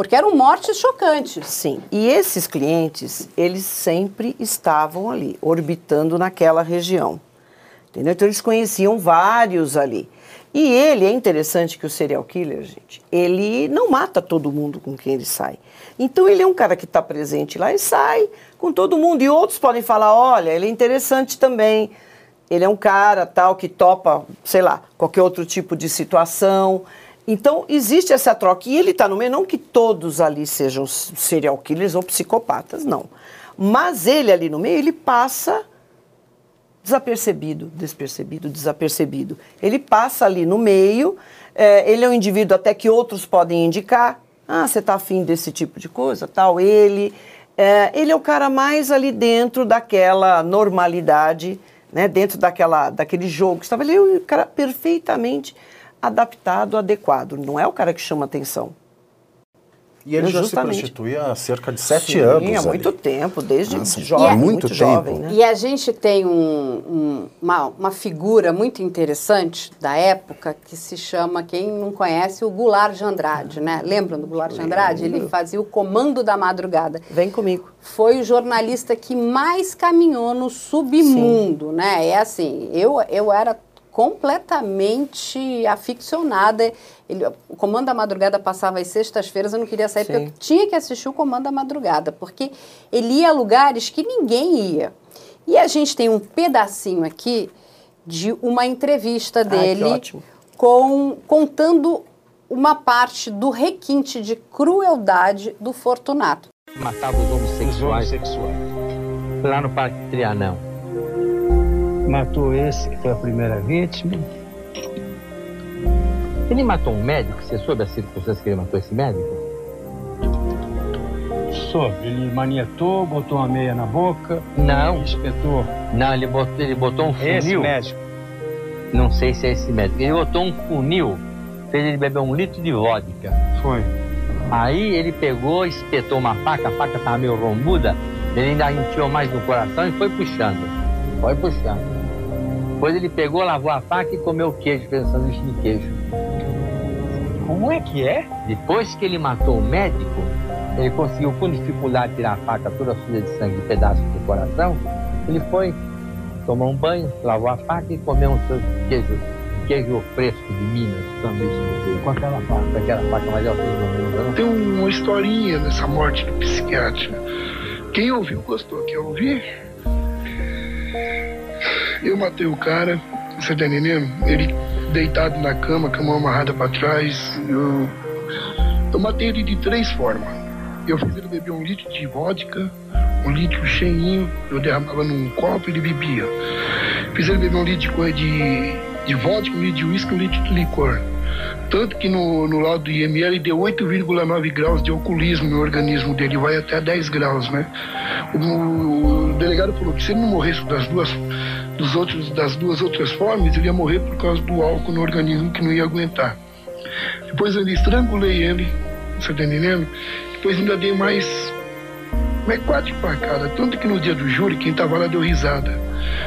porque eram mortes chocantes. Sim, e esses clientes, eles sempre estavam ali, orbitando naquela região. Entendeu? Então eles conheciam vários ali. E ele, é interessante que o serial killer, gente, ele não mata todo mundo com quem ele sai. Então ele é um cara que está presente lá e sai com todo mundo. E outros podem falar, olha, ele é interessante também. Ele é um cara tal que topa, sei lá, qualquer outro tipo de situação. Então existe essa troca. E ele está no meio, não que todos ali sejam serial killers ou psicopatas, não. Mas ele ali no meio, ele passa desapercebido, despercebido, desapercebido. Ele passa ali no meio, é, ele é um indivíduo até que outros podem indicar. Ah, você está afim desse tipo de coisa, tal. Ele, é, ele é o cara mais ali dentro daquela normalidade, né, dentro daquela, daquele jogo. Estava ali o cara perfeitamente adaptado, adequado. Não é o cara que chama atenção. E ele já justamente. se prostitui há cerca de sete Sim, anos. há muito tempo, desde Nossa, jovem, há muito, muito tempo. jovem. Né? E a gente tem um, um, uma, uma figura muito interessante da época que se chama, quem não conhece, o Goulart de Andrade, né? Lembram do Goulart de Andrade? Ele fazia o Comando da Madrugada. Vem comigo. Foi o jornalista que mais caminhou no submundo, Sim. né? É assim, eu, eu era completamente aficionada. Ele, o Comando da Madrugada passava às sextas-feiras, eu não queria sair Sim. porque eu tinha que assistir o Comando da Madrugada, porque ele ia a lugares que ninguém ia. E a gente tem um pedacinho aqui de uma entrevista dele com contando uma parte do requinte de crueldade do Fortunato. Matava os homossexuais, os homossexuais. lá no Parque Trianão matou esse, que foi a primeira vítima. Ele matou um médico? Você soube as circunstâncias que ele matou esse médico? Soube. Ele maniatou, botou uma meia na boca. Não. Espetou. Não, ele botou, ele botou um funil. Esse médico? Não sei se é esse médico. Ele botou um funil, fez ele beber um litro de vodka. Foi. Aí ele pegou, espetou uma faca, a faca estava meio rombuda, ele ainda enfiou mais no coração e foi puxando. Foi puxando. Depois ele pegou, lavou a faca e comeu o queijo, fez um sanduíche de queijo. Como é que é? Depois que ele matou o médico, ele conseguiu com dificuldade tirar a faca toda suja de sangue e pedaços do coração. Ele foi, tomou um banho, lavou a faca e comeu um queijo, queijo fresco de Minas, sanduíche de queijo. Com aquela faca? Com aquela faca mais alta do mundo. Não? Tem uma historinha nessa morte do psiquiatra. Quem ouviu gostou. Quer ouvir? Eu matei o cara, você tá entendendo? Ele deitado na cama, com a mão amarrada para trás. Eu, eu matei ele de três formas. Eu fiz ele beber um litro de vodka, um litro cheinho, eu derramava num copo e ele bebia. Fiz ele beber um litro de, de vodka, um litro de uísque, um litro de licor. Tanto que no, no laudo do IML deu 8,9 graus de alcoolismo no organismo dele, vai até 10 graus, né? O, o, delegado falou que se ele não morresse das duas, dos outros, das duas outras formas, ele ia morrer por causa do álcool no organismo que não ia aguentar. Depois eu estrangulei ele, você tá entendendo? Depois ainda dei mais, mais quatro facadas. Tanto que no dia do júri, quem tava lá deu risada.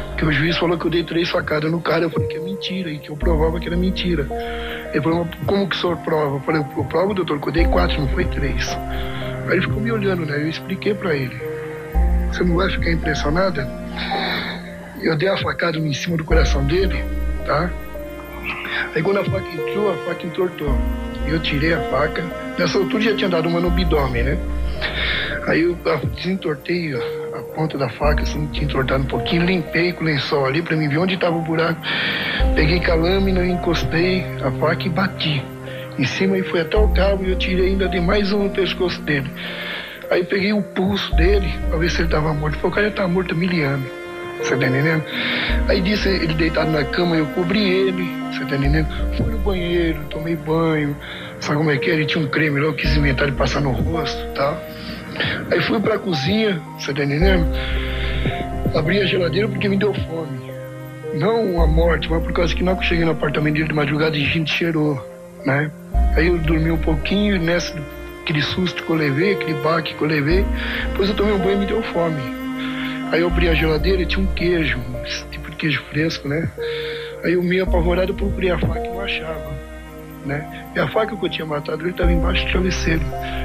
Porque o juiz falou que eu dei três facadas no cara. Eu falei que é mentira e que eu provava que era mentira. Ele falou, como que o senhor prova? Eu falei, eu provo, doutor, que eu dei quatro, não foi três. Aí ele ficou me olhando, né? Eu expliquei para ele. Você não vai ficar impressionada? Eu dei a facada em cima do coração dele, tá? Aí quando a faca entrou, a faca entortou. Eu tirei a faca. Nessa altura já tinha dado uma no abdômen, né? Aí eu desentortei a ponta da faca, assim, tinha entortado um pouquinho, limpei com o lençol ali pra mim ver onde tava o buraco. Peguei com a lâmina, encostei a faca e bati. Em cima e foi até o cabo e eu tirei ainda de mais um no pescoço dele. Aí peguei o pulso dele pra ver se ele tava morto. Falei, o cara já tá morto há mil anos. Você tá entendendo? Aí disse ele deitado na cama, eu cobri ele, você tá entendendo? Fui no banheiro, tomei banho, sabe como é que é? Ele tinha um creme lá, eu quis inventar de passar no rosto e tá? tal. Aí fui pra cozinha, você tá entendendo? Abri a geladeira porque me deu fome. Não a morte, mas por causa que não que eu cheguei no apartamento dele de madrugada e a gente cheirou, né? Aí eu dormi um pouquinho, nessa aquele susto que eu levei, aquele baque que eu levei, depois eu tomei um banho e me deu fome. Aí eu abri a geladeira e tinha um queijo, esse tipo de queijo fresco, né? Aí eu meio apavorado eu procurei a faca e não achava, né? E a faca que eu tinha matado ele estava embaixo do travesseiro.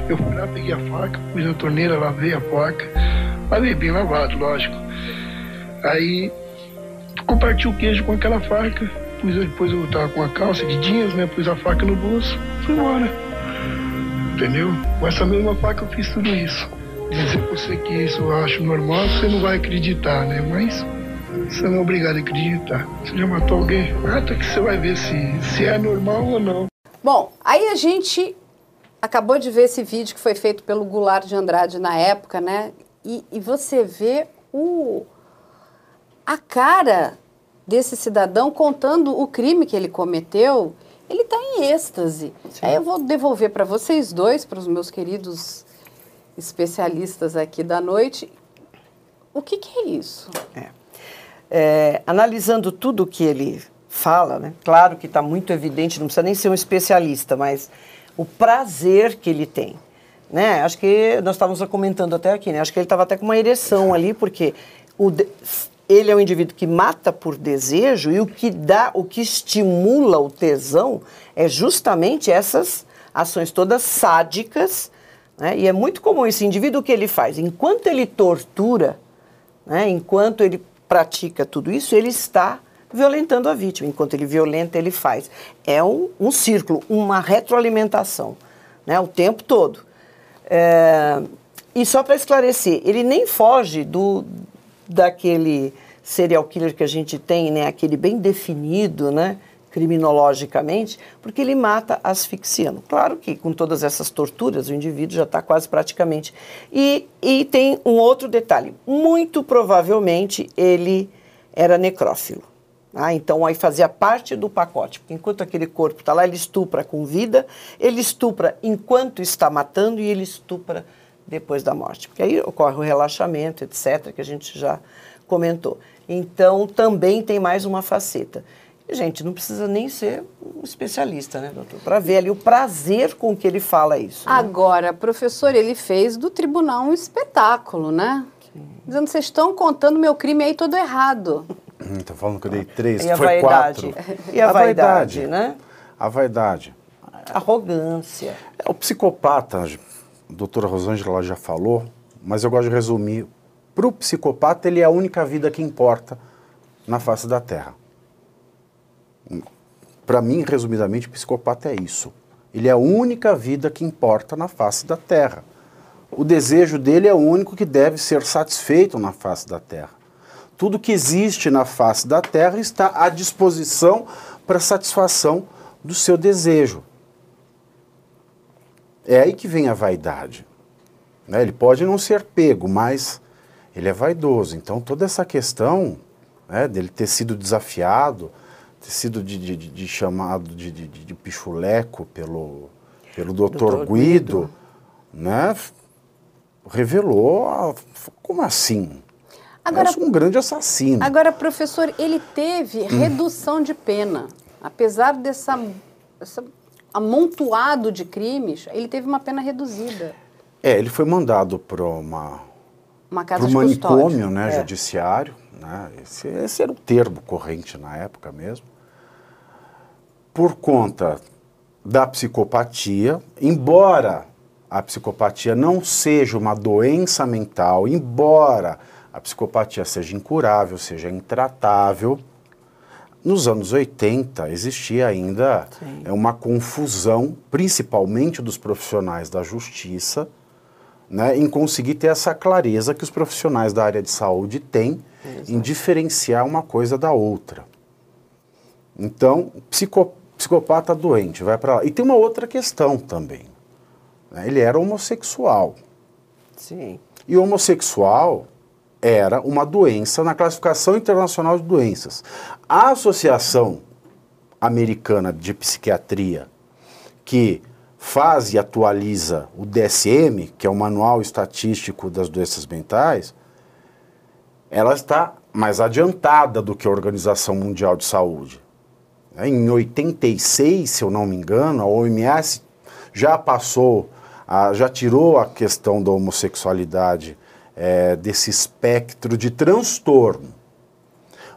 Eu fui lá, peguei a faca, pus na torneira, lavei a faca, lavei bem lavado, lógico. Aí comparti o queijo com aquela faca, pus, depois eu tava com a calça de jeans, né? Pus a faca no bolso, fui embora. Entendeu? Com essa mesma faca eu fiz tudo isso. Dizer pra você que isso eu acho normal, você não vai acreditar, né? Mas você não é obrigado a acreditar. Você já matou alguém? Mata que você vai ver se, se é normal ou não. Bom, aí a gente acabou de ver esse vídeo que foi feito pelo Goulart de Andrade na época, né? E, e você vê o, a cara desse cidadão contando o crime que ele cometeu. Ele está em êxtase. Sim. Aí eu vou devolver para vocês dois, para os meus queridos especialistas aqui da noite. O que, que é isso? É. É, analisando tudo o que ele fala, né? claro que está muito evidente, não precisa nem ser um especialista, mas o prazer que ele tem. Né? Acho que nós estávamos comentando até aqui, né? acho que ele estava até com uma ereção ali, porque o de... ele é um indivíduo que mata por desejo e o que dá, o que estimula o tesão é justamente essas ações todas sádicas né? E é muito comum esse indivíduo o que ele faz. Enquanto ele tortura, né? enquanto ele pratica tudo isso, ele está violentando a vítima. Enquanto ele violenta, ele faz. É um, um círculo, uma retroalimentação, né? o tempo todo. É, e só para esclarecer, ele nem foge do daquele serial killer que a gente tem, né? aquele bem definido, né? Criminologicamente, porque ele mata asfixiando. Claro que com todas essas torturas o indivíduo já está quase praticamente. E, e tem um outro detalhe: muito provavelmente ele era necrófilo. Ah, então aí fazia parte do pacote, porque enquanto aquele corpo está lá, ele estupra com vida, ele estupra enquanto está matando e ele estupra depois da morte. Porque aí ocorre o relaxamento, etc., que a gente já comentou. Então também tem mais uma faceta. Gente, não precisa nem ser um especialista, né, doutor? Para ver ali o prazer com que ele fala isso. Né? Agora, professor, ele fez do tribunal um espetáculo, né? Sim. Dizendo, vocês estão contando meu crime aí todo errado. Está hum, falando que eu dei três, e foi vaidade. quatro. E a, a vaidade, vaidade, né? A vaidade. Arrogância. É, o psicopata, a doutora Rosângela já falou, mas eu gosto de resumir. Para o psicopata, ele é a única vida que importa na face da Terra. Para mim, resumidamente, psicopata é isso. Ele é a única vida que importa na face da Terra. O desejo dele é o único que deve ser satisfeito na face da Terra. Tudo que existe na face da Terra está à disposição para satisfação do seu desejo. É aí que vem a vaidade. Né? Ele pode não ser pego, mas ele é vaidoso. Então, toda essa questão né, dele ter sido desafiado, sido de, de, de chamado de, de, pichuleco pelo, pelo doutor Guido, Guido, né? Revelou a, como assim? Agora, um grande assassino. Agora, professor, ele teve hum. redução de pena. Apesar dessa, dessa amontoado de crimes, ele teve uma pena reduzida. É, ele foi mandado para uma uma casa de manicômio, né, é. judiciário, né? Esse, esse, era o termo corrente na época mesmo. Por conta da psicopatia, embora a psicopatia não seja uma doença mental, embora a psicopatia seja incurável, seja intratável, nos anos 80 existia ainda é uma confusão, principalmente dos profissionais da justiça, né, em conseguir ter essa clareza que os profissionais da área de saúde têm Exato. em diferenciar uma coisa da outra. Então, psico, psicopata doente, vai para lá. E tem uma outra questão também. Né? Ele era homossexual. Sim. E homossexual era uma doença na classificação internacional de doenças. A Associação Americana de Psiquiatria, que faz e atualiza o DSM, que é o Manual Estatístico das Doenças Mentais, ela está mais adiantada do que a Organização Mundial de Saúde. Em 86, se eu não me engano, a OMS já passou, a, já tirou a questão da homossexualidade é, desse espectro de transtorno.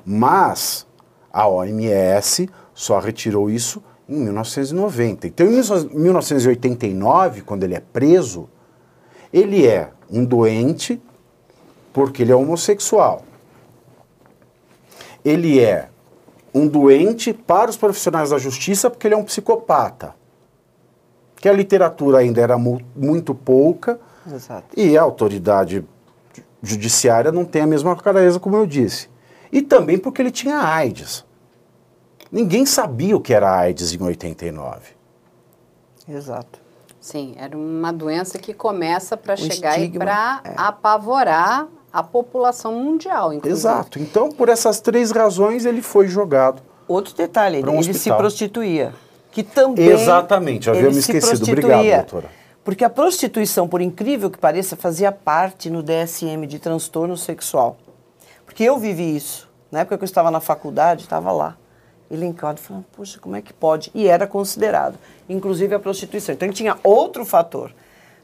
Mas a OMS só retirou isso em 1990. Então, em 1989, quando ele é preso, ele é um doente porque ele é homossexual. Ele é um doente para os profissionais da justiça porque ele é um psicopata. Que a literatura ainda era mu muito pouca Exato. e a autoridade judiciária não tem a mesma clareza, como eu disse. E também porque ele tinha AIDS. Ninguém sabia o que era AIDS em 89. Exato. Sim, era uma doença que começa para chegar e estigma, para é. apavorar a população mundial, inclusive. Exato. Então, por essas três razões, ele foi jogado. Outro detalhe, um ele se hospital. prostituía. Que também. Exatamente, havia ele me se esquecido. Obrigado, doutora. Porque a prostituição, por incrível que pareça, fazia parte no DSM de transtorno sexual. Porque eu vivi isso. Na época que eu estava na faculdade, estava lá. Elencado, falando, poxa, como é que pode? E era considerado, inclusive a prostituição. Então, tinha outro fator,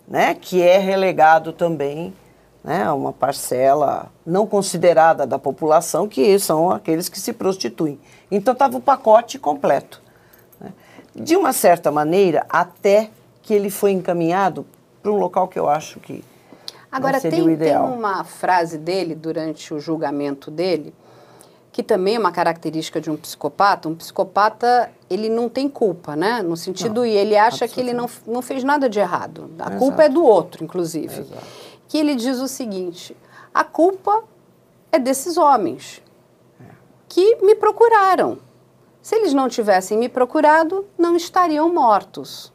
né, que é relegado também né, uma parcela não considerada da população, que são aqueles que se prostituem. Então, estava o pacote completo. né. De uma certa maneira, até que ele foi encaminhado para um local que eu acho que Agora, seria tem, o tem ideal. uma frase dele durante o julgamento dele, que também é uma característica de um psicopata. Um psicopata, ele não tem culpa, né? No sentido, Não, e ele acha que ele não, não fez nada de errado. A Exato. culpa é do outro, inclusive. Exato. Que ele diz o seguinte: a culpa é desses homens que me procuraram. Se eles não tivessem me procurado, não estariam mortos.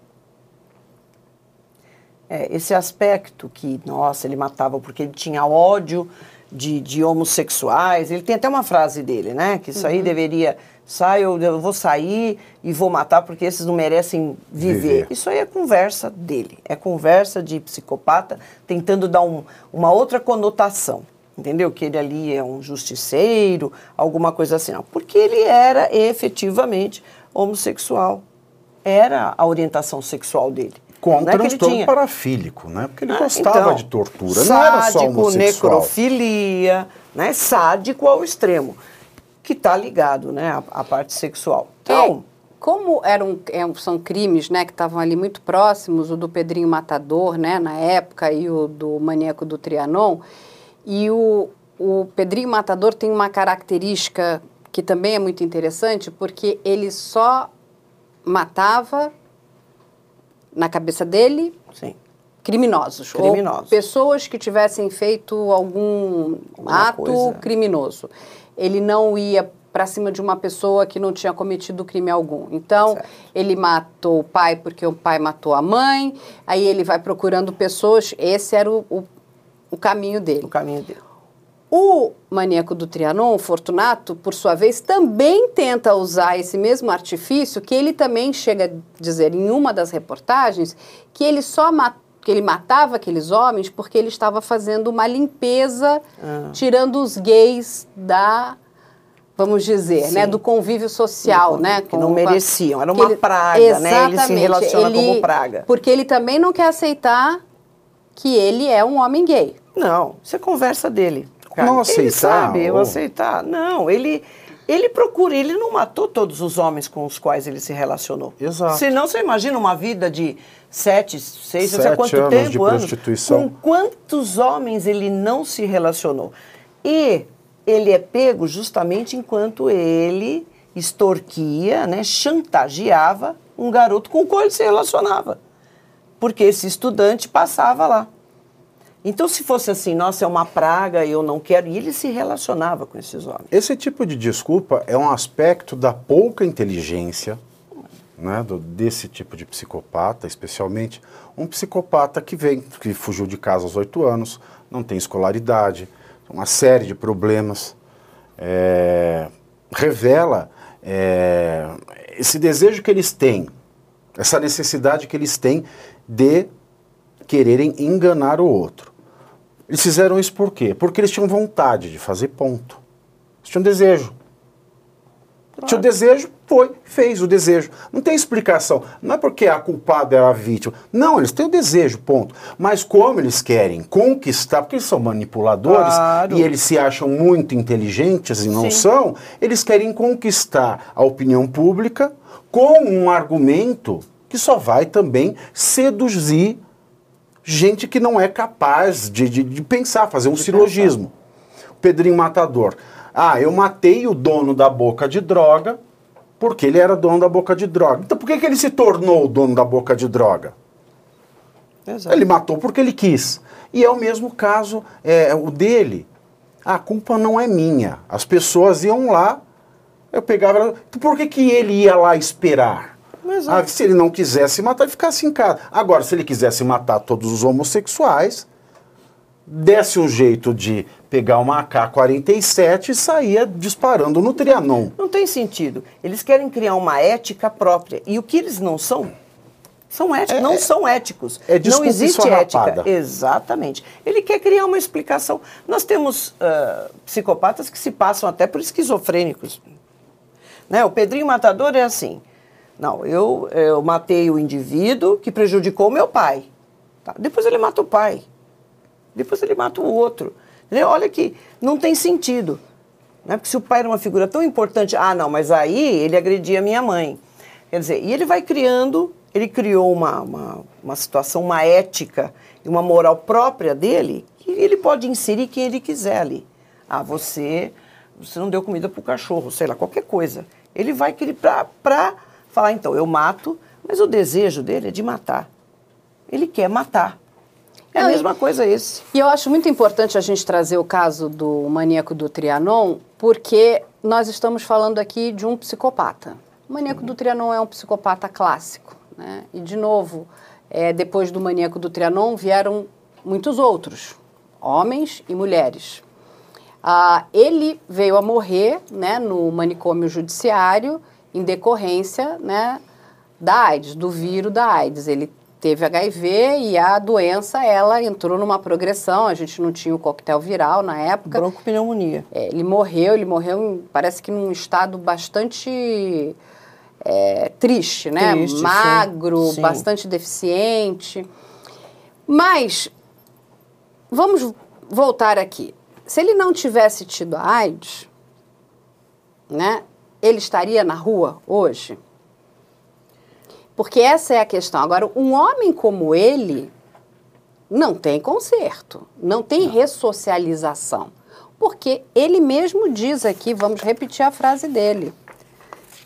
É, esse aspecto que, nossa, ele matava porque ele tinha ódio de, de homossexuais. Ele tem até uma frase dele, né? Que isso aí deveria. Sai, eu, eu vou sair e vou matar porque esses não merecem viver. Viver. Isso aí é conversa dele. É conversa de psicopata tentando dar um- uma outra conotação. Entendeu? Que ele ali é um justiceiro, alguma coisa assim. Não, porque ele era efetivamente homossexual. Era a orientação sexual dele. Com um é ele transtorno tinha- parafílico, né? Porque ele ah, gostava então, de tortura. Não era só sádico, homossexual. necrofilia, né? Sádico ao extremo, que está ligado, né, à, à parte sexual. Então, É, como eram, são crimes né, que estavam ali muito próximos, o do Pedrinho Matador, né, na época, e o do Maníaco do Trianon, e o, o Pedrinho Matador tem uma característica que também é muito interessante, porque ele só matava, na cabeça dele, sim, criminosos. Criminosos. Ou pessoas que tivessem feito algum Alguma ato coisa. criminoso. Ele não ia para cima de uma pessoa que não tinha cometido crime algum. Então, Certo. ele matou o pai porque o pai matou a mãe, aí ele vai procurando pessoas. Esse era o, o, o caminho dele. o caminho dele. O maníaco do Trianon, o Fortunato, por sua vez, também tenta usar esse mesmo artifício, que ele também chega a dizer em uma das reportagens que ele só ma- que ele matava aqueles homens porque ele estava fazendo uma limpeza, Ah. tirando os gays da, vamos dizer, né, do convívio social, Do né, convívio, que não mereciam, era uma praga, né? Ele se Exatamente, relaciona ele- como praga. Porque ele também não quer aceitar que ele é um homem gay. Não, isso é conversa dele. Não ele aceitar, sabe, eu ou- aceitar. Não, ele, ele procura, ele não matou todos os homens com os quais ele se relacionou. Exato. Senão você imagina uma vida de sete, seis, não sei Sete quanto anos tempo, de anos, prostituição. com quantos homens ele não se relacionou. E ele é pego justamente enquanto ele extorquia, né, chantageava um garoto com o qual ele se relacionava. Porque esse estudante passava lá. Então, se fosse assim, nossa, é uma praga, eu não quero. E ele se relacionava com esses homens. Esse tipo de desculpa é um aspecto da pouca inteligência né, do- desse tipo de psicopata, especialmente um psicopata que vem, que fugiu de casa aos oito anos, não tem escolaridade, uma série de problemas, é, revela é, esse desejo que eles têm, essa necessidade que eles têm de quererem enganar o outro. Eles fizeram isso por quê? Porque eles tinham vontade de fazer ponto. Eles tinham desejo. Tinha o desejo, foi, fez o desejo. Não tem explicação. Não é porque a culpada era a vítima. Não, eles têm o desejo, ponto. Mas como eles querem conquistar, porque eles são manipuladores Claro. e eles se acham muito inteligentes e não Sim. são, eles querem conquistar a opinião pública com um argumento que só vai também seduzir gente que não é capaz de, de- de pensar, fazer um silogismo. O Pedrinho Matador. Ah, eu matei o dono da boca de droga porque ele era dono da boca de droga. Então por que, que ele se tornou o dono da boca de droga? Exato. Ele matou porque ele quis. E é o mesmo caso é, o dele. A culpa não é minha. As pessoas iam lá, eu pegava. Por que, que ele ia lá esperar? Exato. Ah, se ele não quisesse matar, ele ficasse em casa. Agora, se ele quisesse matar todos os homossexuais, desse um jeito de pegar uma AK-47 e saía disparando no Trianon. Não tem sentido. Eles querem criar uma ética própria. E o que eles não são? São éticos, não são éticos. é não existe ética. Exatamente. Ele quer criar uma explicação. Nós temos ah, psicopatas que se passam até por esquizofrênicos. Né? O Pedrinho Matador é assim. Não, eu, eu matei o indivíduo que prejudicou meu pai. Tá? Depois ele mata o pai. Depois ele mata o outro. Entendeu? Olha que não tem sentido. Né? Porque se o pai era uma figura tão importante, ah, não, mas aí ele agredia minha mãe. Quer dizer, e ele vai criando, ele criou uma, uma, uma situação, uma ética e uma moral própria dele, que ele pode inserir quem ele quiser ali. Ah, você, você não deu comida para o cachorro, sei lá, qualquer coisa. Ele vai para falar, então, eu mato, mas o desejo dele é de matar. Ele quer matar. É a mesma coisa esse. E eu acho muito importante a gente trazer o caso do maníaco do Trianon, porque nós estamos falando aqui de um psicopata. O maníaco do Trianon é um psicopata clássico. Né? E, de novo, é, depois do maníaco do Trianon vieram muitos outros, homens e mulheres. Ah, ele veio a morrer né, no manicômio judiciário em decorrência né, da AIDS, do vírus da AIDS. Ele teve HIV e a doença ela entrou numa progressão. A gente não tinha o coquetel viral na época. Broncopneumonia. É, ele morreu, ele morreu, parece que num estado bastante é, triste, né? Triste, sim. Magro, Sim. bastante deficiente. Mas vamos voltar aqui. Se ele não tivesse tido a AIDS, né? Ele estaria na rua hoje? Porque essa é a questão. Agora, um homem como ele não tem conserto, não tem ressocialização. Porque ele mesmo diz aqui, vamos repetir a frase dele.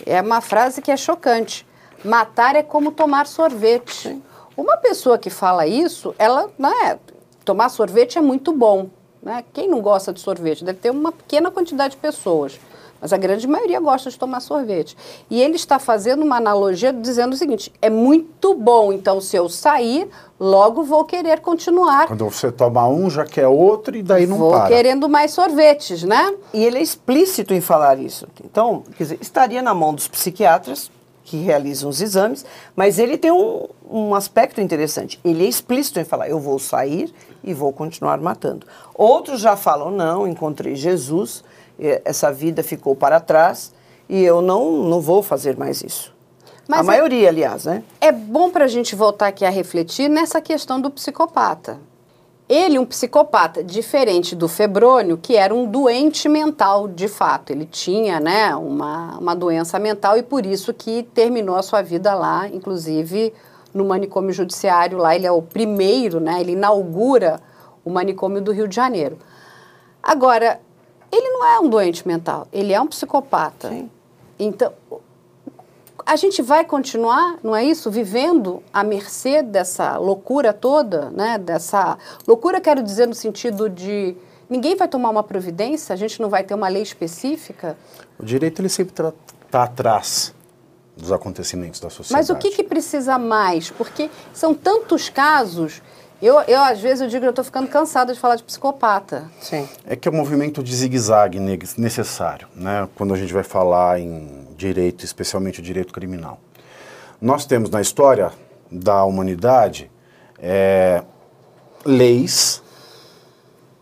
É uma frase que é chocante. Matar é como tomar sorvete. Uma pessoa que fala isso, ela, né, tomar sorvete é muito bom. Né? Quem não gosta de sorvete? Deve ter uma pequena quantidade de pessoas. Mas a grande maioria gosta de tomar sorvete. E ele está fazendo uma analogia dizendo o seguinte: é muito bom, então se eu sair, logo vou querer continuar. Quando você toma um, já quer outro e daí não vou para. querendo mais sorvetes, né? E ele é explícito em falar isso. Então, quer dizer, estaria na mão dos psiquiatras que realizam os exames, mas ele tem um, um aspecto interessante. Ele é explícito em falar: eu vou sair e vou continuar matando. Outros já falam: não, encontrei Jesus, essa vida ficou para trás e eu não, não vou fazer mais isso. Mas a é- maioria, aliás, né? É bom para a gente voltar aqui a refletir nessa questão do psicopata. Ele, um psicopata diferente do Febrônio, que era um doente mental, de fato. Ele tinha né, uma, uma doença mental e por isso que terminou a sua vida lá, inclusive no manicômio judiciário lá. Ele é o primeiro, né, ele inaugura o manicômio do Rio de Janeiro. Agora, ele não é um doente mental, ele é um psicopata. Então, a gente vai continuar, não é isso, vivendo à mercê dessa loucura toda, né? Dessa loucura quero dizer no sentido de ninguém vai tomar uma providência, a gente não vai ter uma lei específica. O direito ele sempre está atrás dos acontecimentos da sociedade. Mas o que, que precisa mais? Porque são tantos casos. Eu, eu às vezes eu digo que eu estou ficando cansada de falar de psicopata. Sim. É que é um movimento de zigue-zague ne- necessário, né? quando a gente vai falar em direito, especialmente o direito criminal. Nós temos na história da humanidade é, leis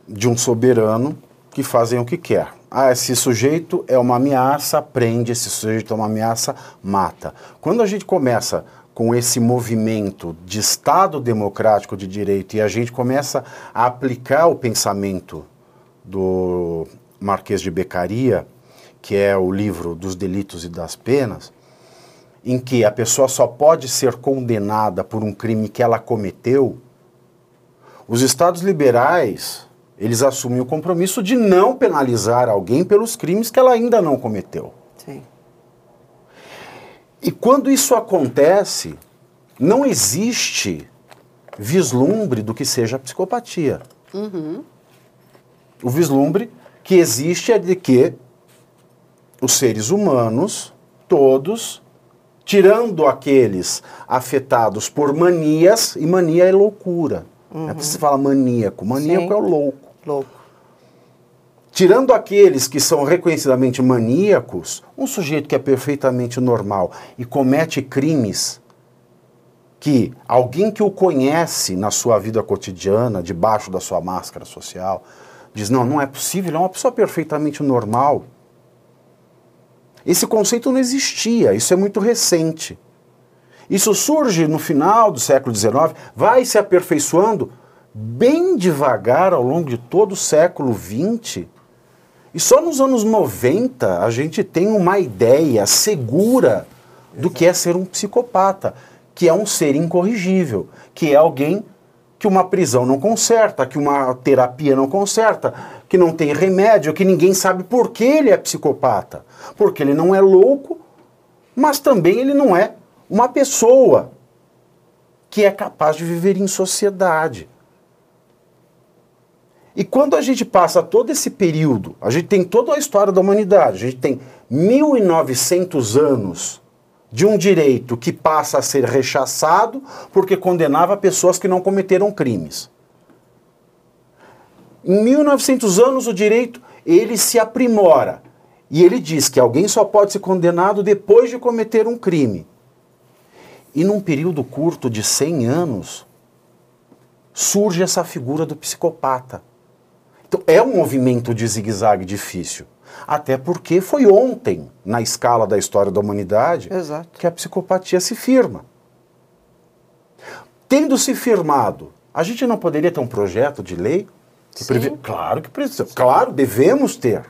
de um soberano que fazem o que quer. Ah, esse sujeito é uma ameaça, prende, esse sujeito é uma ameaça, mata. Quando a gente começa com esse movimento de Estado democrático de direito e a gente começa a aplicar o pensamento do Marquês de Becaria, que é o livro dos delitos e das penas, em que a pessoa só pode ser condenada por um crime que ela cometeu, os estados liberais eles assumem o compromisso de não penalizar alguém pelos crimes que ela ainda não cometeu. E quando isso acontece, não existe vislumbre do que seja psicopatia. Uhum. O vislumbre que existe é de que os seres humanos, todos, tirando aqueles afetados por manias, e mania é loucura. Uhum. É por isso que se fala maníaco. Maníaco Sim. é o louco. Louco. Tirando aqueles que são reconhecidamente maníacos, um sujeito que é perfeitamente normal e comete crimes que alguém que o conhece na sua vida cotidiana, debaixo da sua máscara social, diz: não, não é possível, é uma pessoa perfeitamente normal. Esse conceito não existia, isso é muito recente. Isso surge no final do século XIX, vai se aperfeiçoando bem devagar ao longo de todo o século XX. E só nos anos 90 a gente tem uma ideia segura do que é ser um psicopata, que é um ser incorrigível, que é alguém que uma prisão não conserta, que uma terapia não conserta, que não tem remédio, que ninguém sabe por que ele é psicopata. Porque ele não é louco, mas também ele não é uma pessoa que é capaz de viver em sociedade. E quando a gente passa todo esse período, a gente tem toda a história da humanidade, a gente tem 1900 anos de um direito que passa a ser rechaçado porque condenava pessoas que não cometeram crimes. Em 1900 anos o direito ele se aprimora e ele diz que alguém só pode ser condenado depois de cometer um crime. E num período curto de 100 anos surge essa figura do psicopata. Então é um movimento de zigue-zague difícil. Até porque foi ontem, na escala da história da humanidade, Exato. que a psicopatia se firma. Tendo se firmado, a gente não poderia ter um projeto de lei? Que Sim. prevê... Claro que precisa. Claro, devemos ter.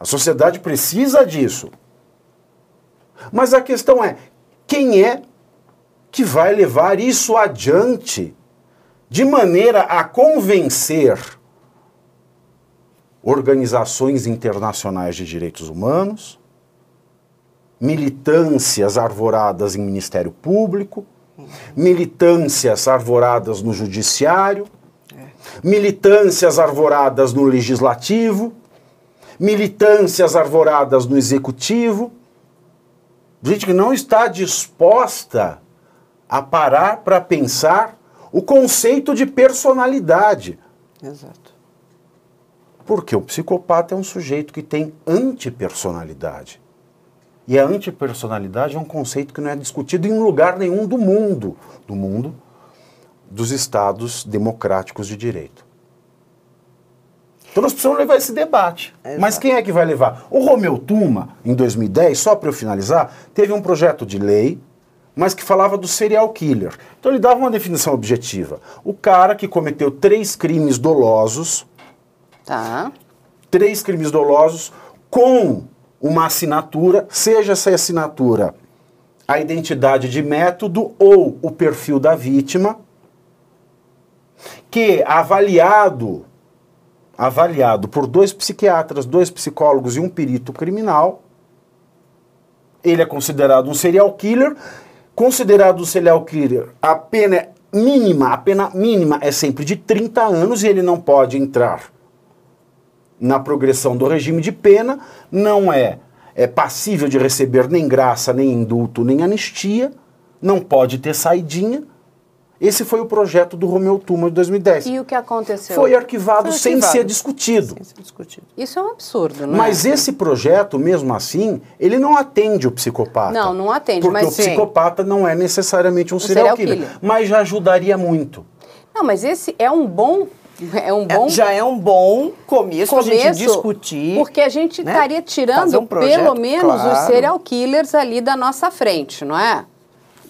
A sociedade precisa disso. Mas a questão é: quem é que vai levar isso adiante de maneira a convencer organizações internacionais de direitos humanos, militâncias arvoradas em Ministério Público, militâncias arvoradas no Judiciário, militâncias arvoradas no Legislativo, militâncias arvoradas no Executivo, gente que não está disposta a parar para pensar o conceito de personalidade. Exato. Porque o psicopata é um sujeito que tem antipersonalidade. E a antipersonalidade é um conceito que não é discutido em lugar nenhum do mundo, do mundo dos estados democráticos de direito. Então nós precisamos levar esse debate. Exato. Mas quem é que vai levar? O Romeu Tuma, em 2010, só para eu finalizar, teve um projeto de lei, mas que falava do serial killer. Então ele dava uma definição objetiva. O cara que cometeu três crimes dolosos, Tá. três crimes dolosos com uma assinatura, seja essa assinatura a identidade de método ou o perfil da vítima, que avaliado avaliado por dois psiquiatras, dois psicólogos e um perito criminal, ele é considerado um serial killer. Considerado um serial killer, a pena é mínima, a pena mínima é sempre de 30 anos e ele não pode entrar na progressão do regime de pena, não é, é passível de receber nem graça, nem indulto, nem anistia, não pode ter saidinha. Esse foi o projeto do Romeu Tuma de 2010. E o que aconteceu? Foi arquivado Foi sem arquivado. ser discutido. Sem ser discutido. Isso é um absurdo, não Mas é? esse projeto, mesmo assim, ele não atende o psicopata. Não, não atende, Porque o sim. psicopata não é necessariamente um serial, serial killer, killer. Mas já ajudaria muito. Não, mas esse é um bom é um bom... Já é um bom começo, para a gente começo, discutir. Porque a gente né? estaria tirando um projeto, pelo menos os claro. serial killers ali da nossa frente, não é?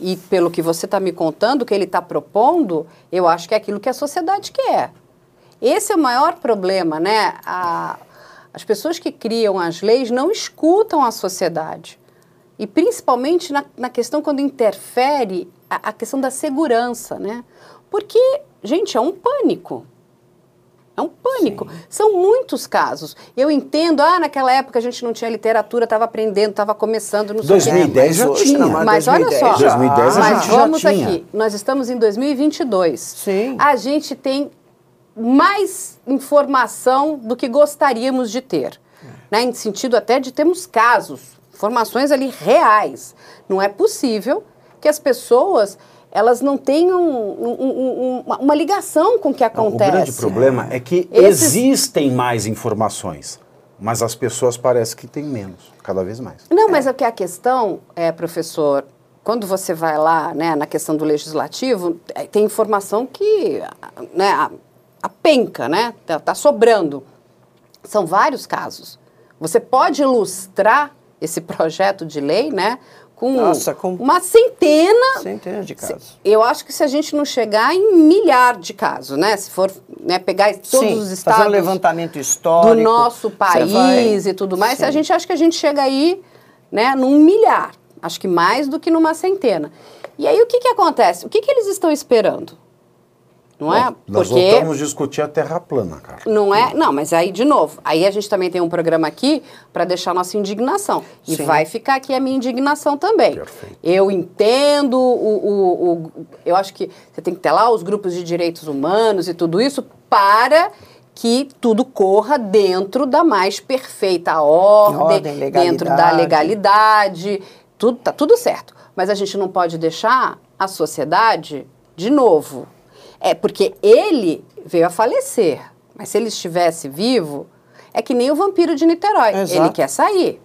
E pelo que você está me contando, o que ele está propondo, eu acho que é aquilo que a sociedade quer. Esse é o maior problema, né? A- as pessoas que criam as leis não escutam a sociedade. E principalmente na, na questão quando interfere a, a questão da segurança, né? Porque, gente, é um pânico. É um pânico. São muitos casos. Eu entendo, ah, naquela época a gente não tinha literatura, estava aprendendo, estava começando, não sei o quê. 2010 já hoje tinha. mas Mas olha 2010 só, já. 2010 a mas gente já vamos tinha. aqui, nós estamos em 2022. Sim. A gente tem mais informação do que gostaríamos de ter, né? em sentido até de termos casos, informações ali reais. Não é possível que as pessoas elas não tenham um- um- um- uma, ligação com o que acontece. O grande problema é que Esses- existem mais informações, mas as pessoas parecem que têm menos, cada vez mais. Não, mas é que a questão, é, professor, quando você vai lá, né, na questão do legislativo, é, tem informação que, né, a, a penca, né, tá, tá sobrando. São vários casos. Você pode ilustrar esse projeto de lei, né, com, Nossa, com- uma centena Centenas de casos. eu acho que se a gente não chegar em milhar de casos, né? Se for né, pegar todos Sim, os fazer estados um levantamento histórico. do nosso país vai- e tudo mais, Sim. a gente acha que a gente chega aí, né, num milhar. Acho que mais do que numa centena. E aí o que que acontece? O que que eles estão esperando? Não é? Bom, nós Porque voltamos a discutir a terra plana, cara. não é, não, mas aí de novo, aí a gente também tem um programa aqui para deixar nossa indignação e Sim. vai ficar aqui a minha indignação também. Perfeito. Eu entendo o, o, o- eu acho que você tem que ter lá os grupos de direitos humanos e tudo isso para que tudo corra dentro da mais perfeita ordem, Ordem, dentro da legalidade, tudo tá tudo certo. Mas a gente não pode deixar a sociedade de novo. É porque ele veio a falecer, mas se ele estivesse vivo, é que nem o vampiro de Niterói. Exato. Ele quer sair.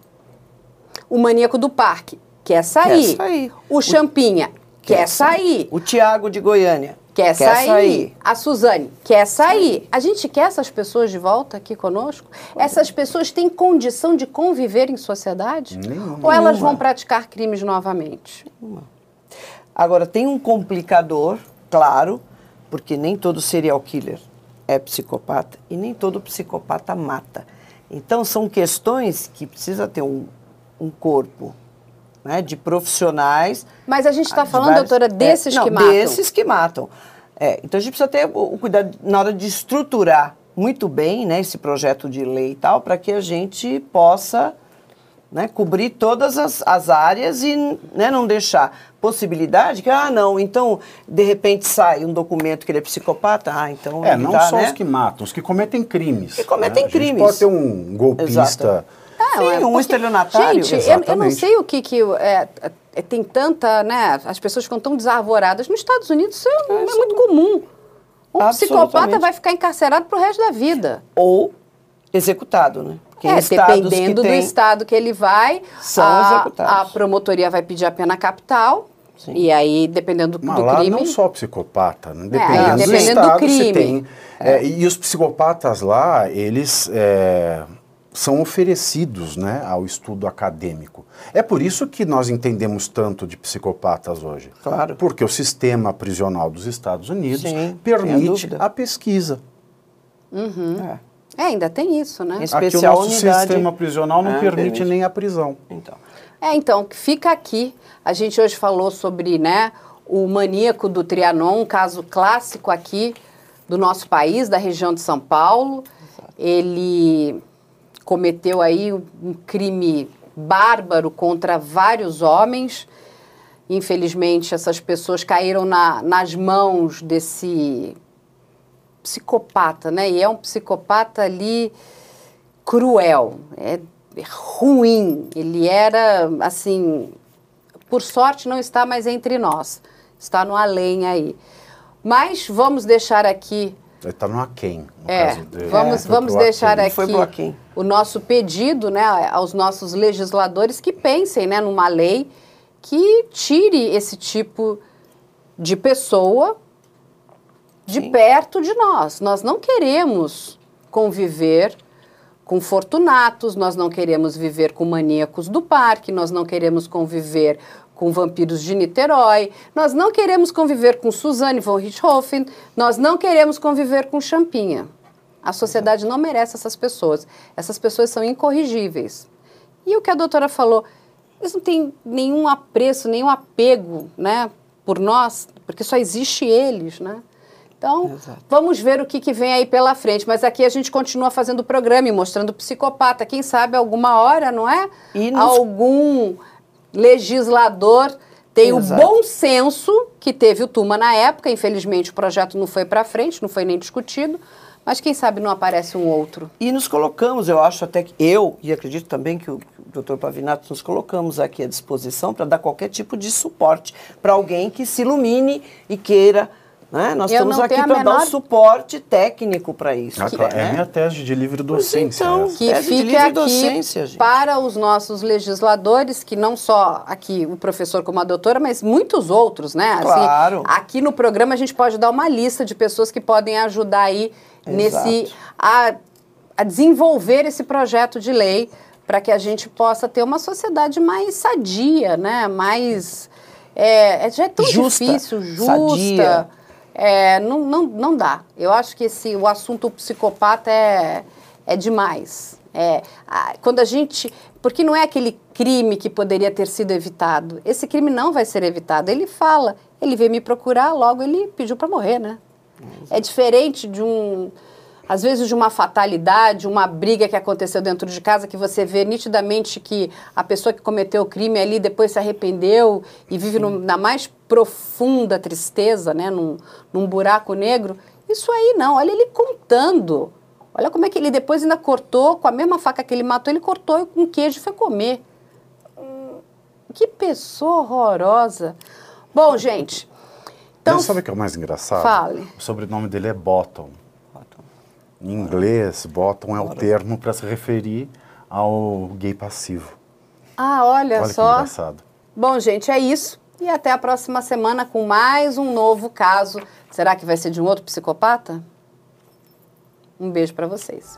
O maníaco do parque quer sair. sair. O Champinha quer, sair. O Tiago de Goiânia. Quer, Quer sair. sair. A Suzane quer sair. A gente quer essas pessoas de volta aqui conosco? Essas pessoas têm condição de conviver em sociedade? Ou elas vão praticar crimes novamente? Agora, tem um complicador, claro, porque nem todo serial killer é psicopata e nem todo psicopata mata. Então, são questões que precisa ter um, um corpo né, de profissionais. Mas a gente está ah, falando, vários- doutora, é, desses não, que matam. desses que matam. É, então, a gente precisa ter o, o cuidado na hora de estruturar muito bem né, esse projeto de lei e tal, para que a gente possa né, cobrir todas as, as áreas e né, não deixar possibilidade que, ah, não, então, de repente sai um documento que ele é psicopata, ah, então... É, não tá, só né? os que matam, os que cometem crimes. Que cometem né? A gente crimes. pode ter um golpista. Não, Sim, é um estelionatário. Gente, eu, eu não sei o que que é, é, tem tanta, né? As pessoas ficam tão desarvoradas. Nos Estados Unidos isso é, é muito comum. Um psicopata vai ficar encarcerado pro resto da vida. Ou executado, né? Porque é, dependendo do tem- estado que ele vai, São a, executados. a promotoria vai pedir a pena capital. Sim. E aí, dependendo do, Mas do lá crime. não só psicopata, né? É, dependendo, do dependendo do estado crime. se tem. é, e os psicopatas lá, eles é, são oferecidos né, ao estudo acadêmico. É por isso que nós entendemos tanto de psicopatas hoje. Claro. Porque o sistema prisional dos Estados Unidos Sim, permite a pesquisa. É, É, ainda tem isso, né? Esse- Aqui o Especial nosso unidade. sistema prisional não É, permite, permite. nem a prisão. então. É, então, fica aqui. A gente hoje falou sobre, né, o maníaco do Trianon, um caso clássico aqui do nosso país, da região de São Paulo. Ele cometeu aí um crime bárbaro contra vários homens. Infelizmente, essas pessoas caíram na- nas mãos desse psicopata, né? E é um psicopata ali cruel, é ruim. Ele era, assim, por sorte não está mais entre nós, está no além aí. Mas vamos deixar aqui, Ele está no aquém. no é, caso dele. vamos, Foi vamos deixar aquém. aqui o nosso pedido, né, aos nossos legisladores que pensem, né, numa lei que tire esse tipo de pessoa de Sim. perto de nós. Nós não queremos conviver com fortunatos, nós não queremos viver com maníacos do parque, nós não queremos conviver com vampiros de Niterói, nós não queremos conviver com Suzanne von Richthofen, nós não queremos conviver com Champinha. A sociedade não merece essas pessoas. Essas pessoas são incorrigíveis. E o que a doutora falou, eles não têm nenhum apreço, nenhum apego, né, por nós, porque só existe eles, né? Então, Exato. vamos ver o que, que vem aí pela frente. Mas aqui a gente continua fazendo o programa e mostrando o psicopata. Quem sabe alguma hora, não é? E nos... Algum legislador tem Exato. o bom senso que teve o Tuma na época. Infelizmente, o projeto não foi para frente, não foi nem discutido. Mas quem sabe não aparece um outro. E nos colocamos, eu acho até que eu, e acredito também que o, doutor Pavinato, nos colocamos aqui à disposição para dar qualquer tipo de suporte para alguém que se ilumine e queira né? Nós eu estamos aqui para menor... dar um suporte técnico para isso. Ah, que, é né? minha tese de livre docência. Então, que fique aqui docência, para os nossos legisladores, que não só aqui o professor como a doutora, mas muitos outros, né? Assim, claro. Aqui no programa a gente pode dar uma lista de pessoas que podem ajudar aí Exato. nesse a, a desenvolver esse projeto de lei para que a gente possa ter uma sociedade mais sadia, né? Mais é, já é tão justa, difícil, justa. Sadia é, não, não, não dá. Eu acho que esse, o assunto psicopata é, é demais. É, quando a gente. Porque não é aquele crime que poderia ter sido evitado. Esse crime não vai ser evitado. Ele fala, ele veio me procurar, logo ele pediu para morrer, né? É diferente de um às vezes de uma fatalidade, uma briga que aconteceu dentro de casa, que você vê nitidamente que a pessoa que cometeu o crime ali depois se arrependeu e vive no, na mais profunda tristeza, né, num, num buraco negro. Isso aí não, olha ele contando. Olha como é que ele depois ainda cortou, com a mesma faca que ele matou, ele cortou com queijo e foi comer. Hum, que pessoa horrorosa. Bom, gente. Então, Mas sabe o que é o mais engraçado? Fale. O sobrenome dele é Bottom. Em inglês, bottom é o termo para se referir ao gay passivo. Ah, olha, olha só. Que engraçado. Bom, gente, é isso. E até a próxima semana com mais um novo caso. Será que vai ser de um outro psicopata? Um beijo para vocês.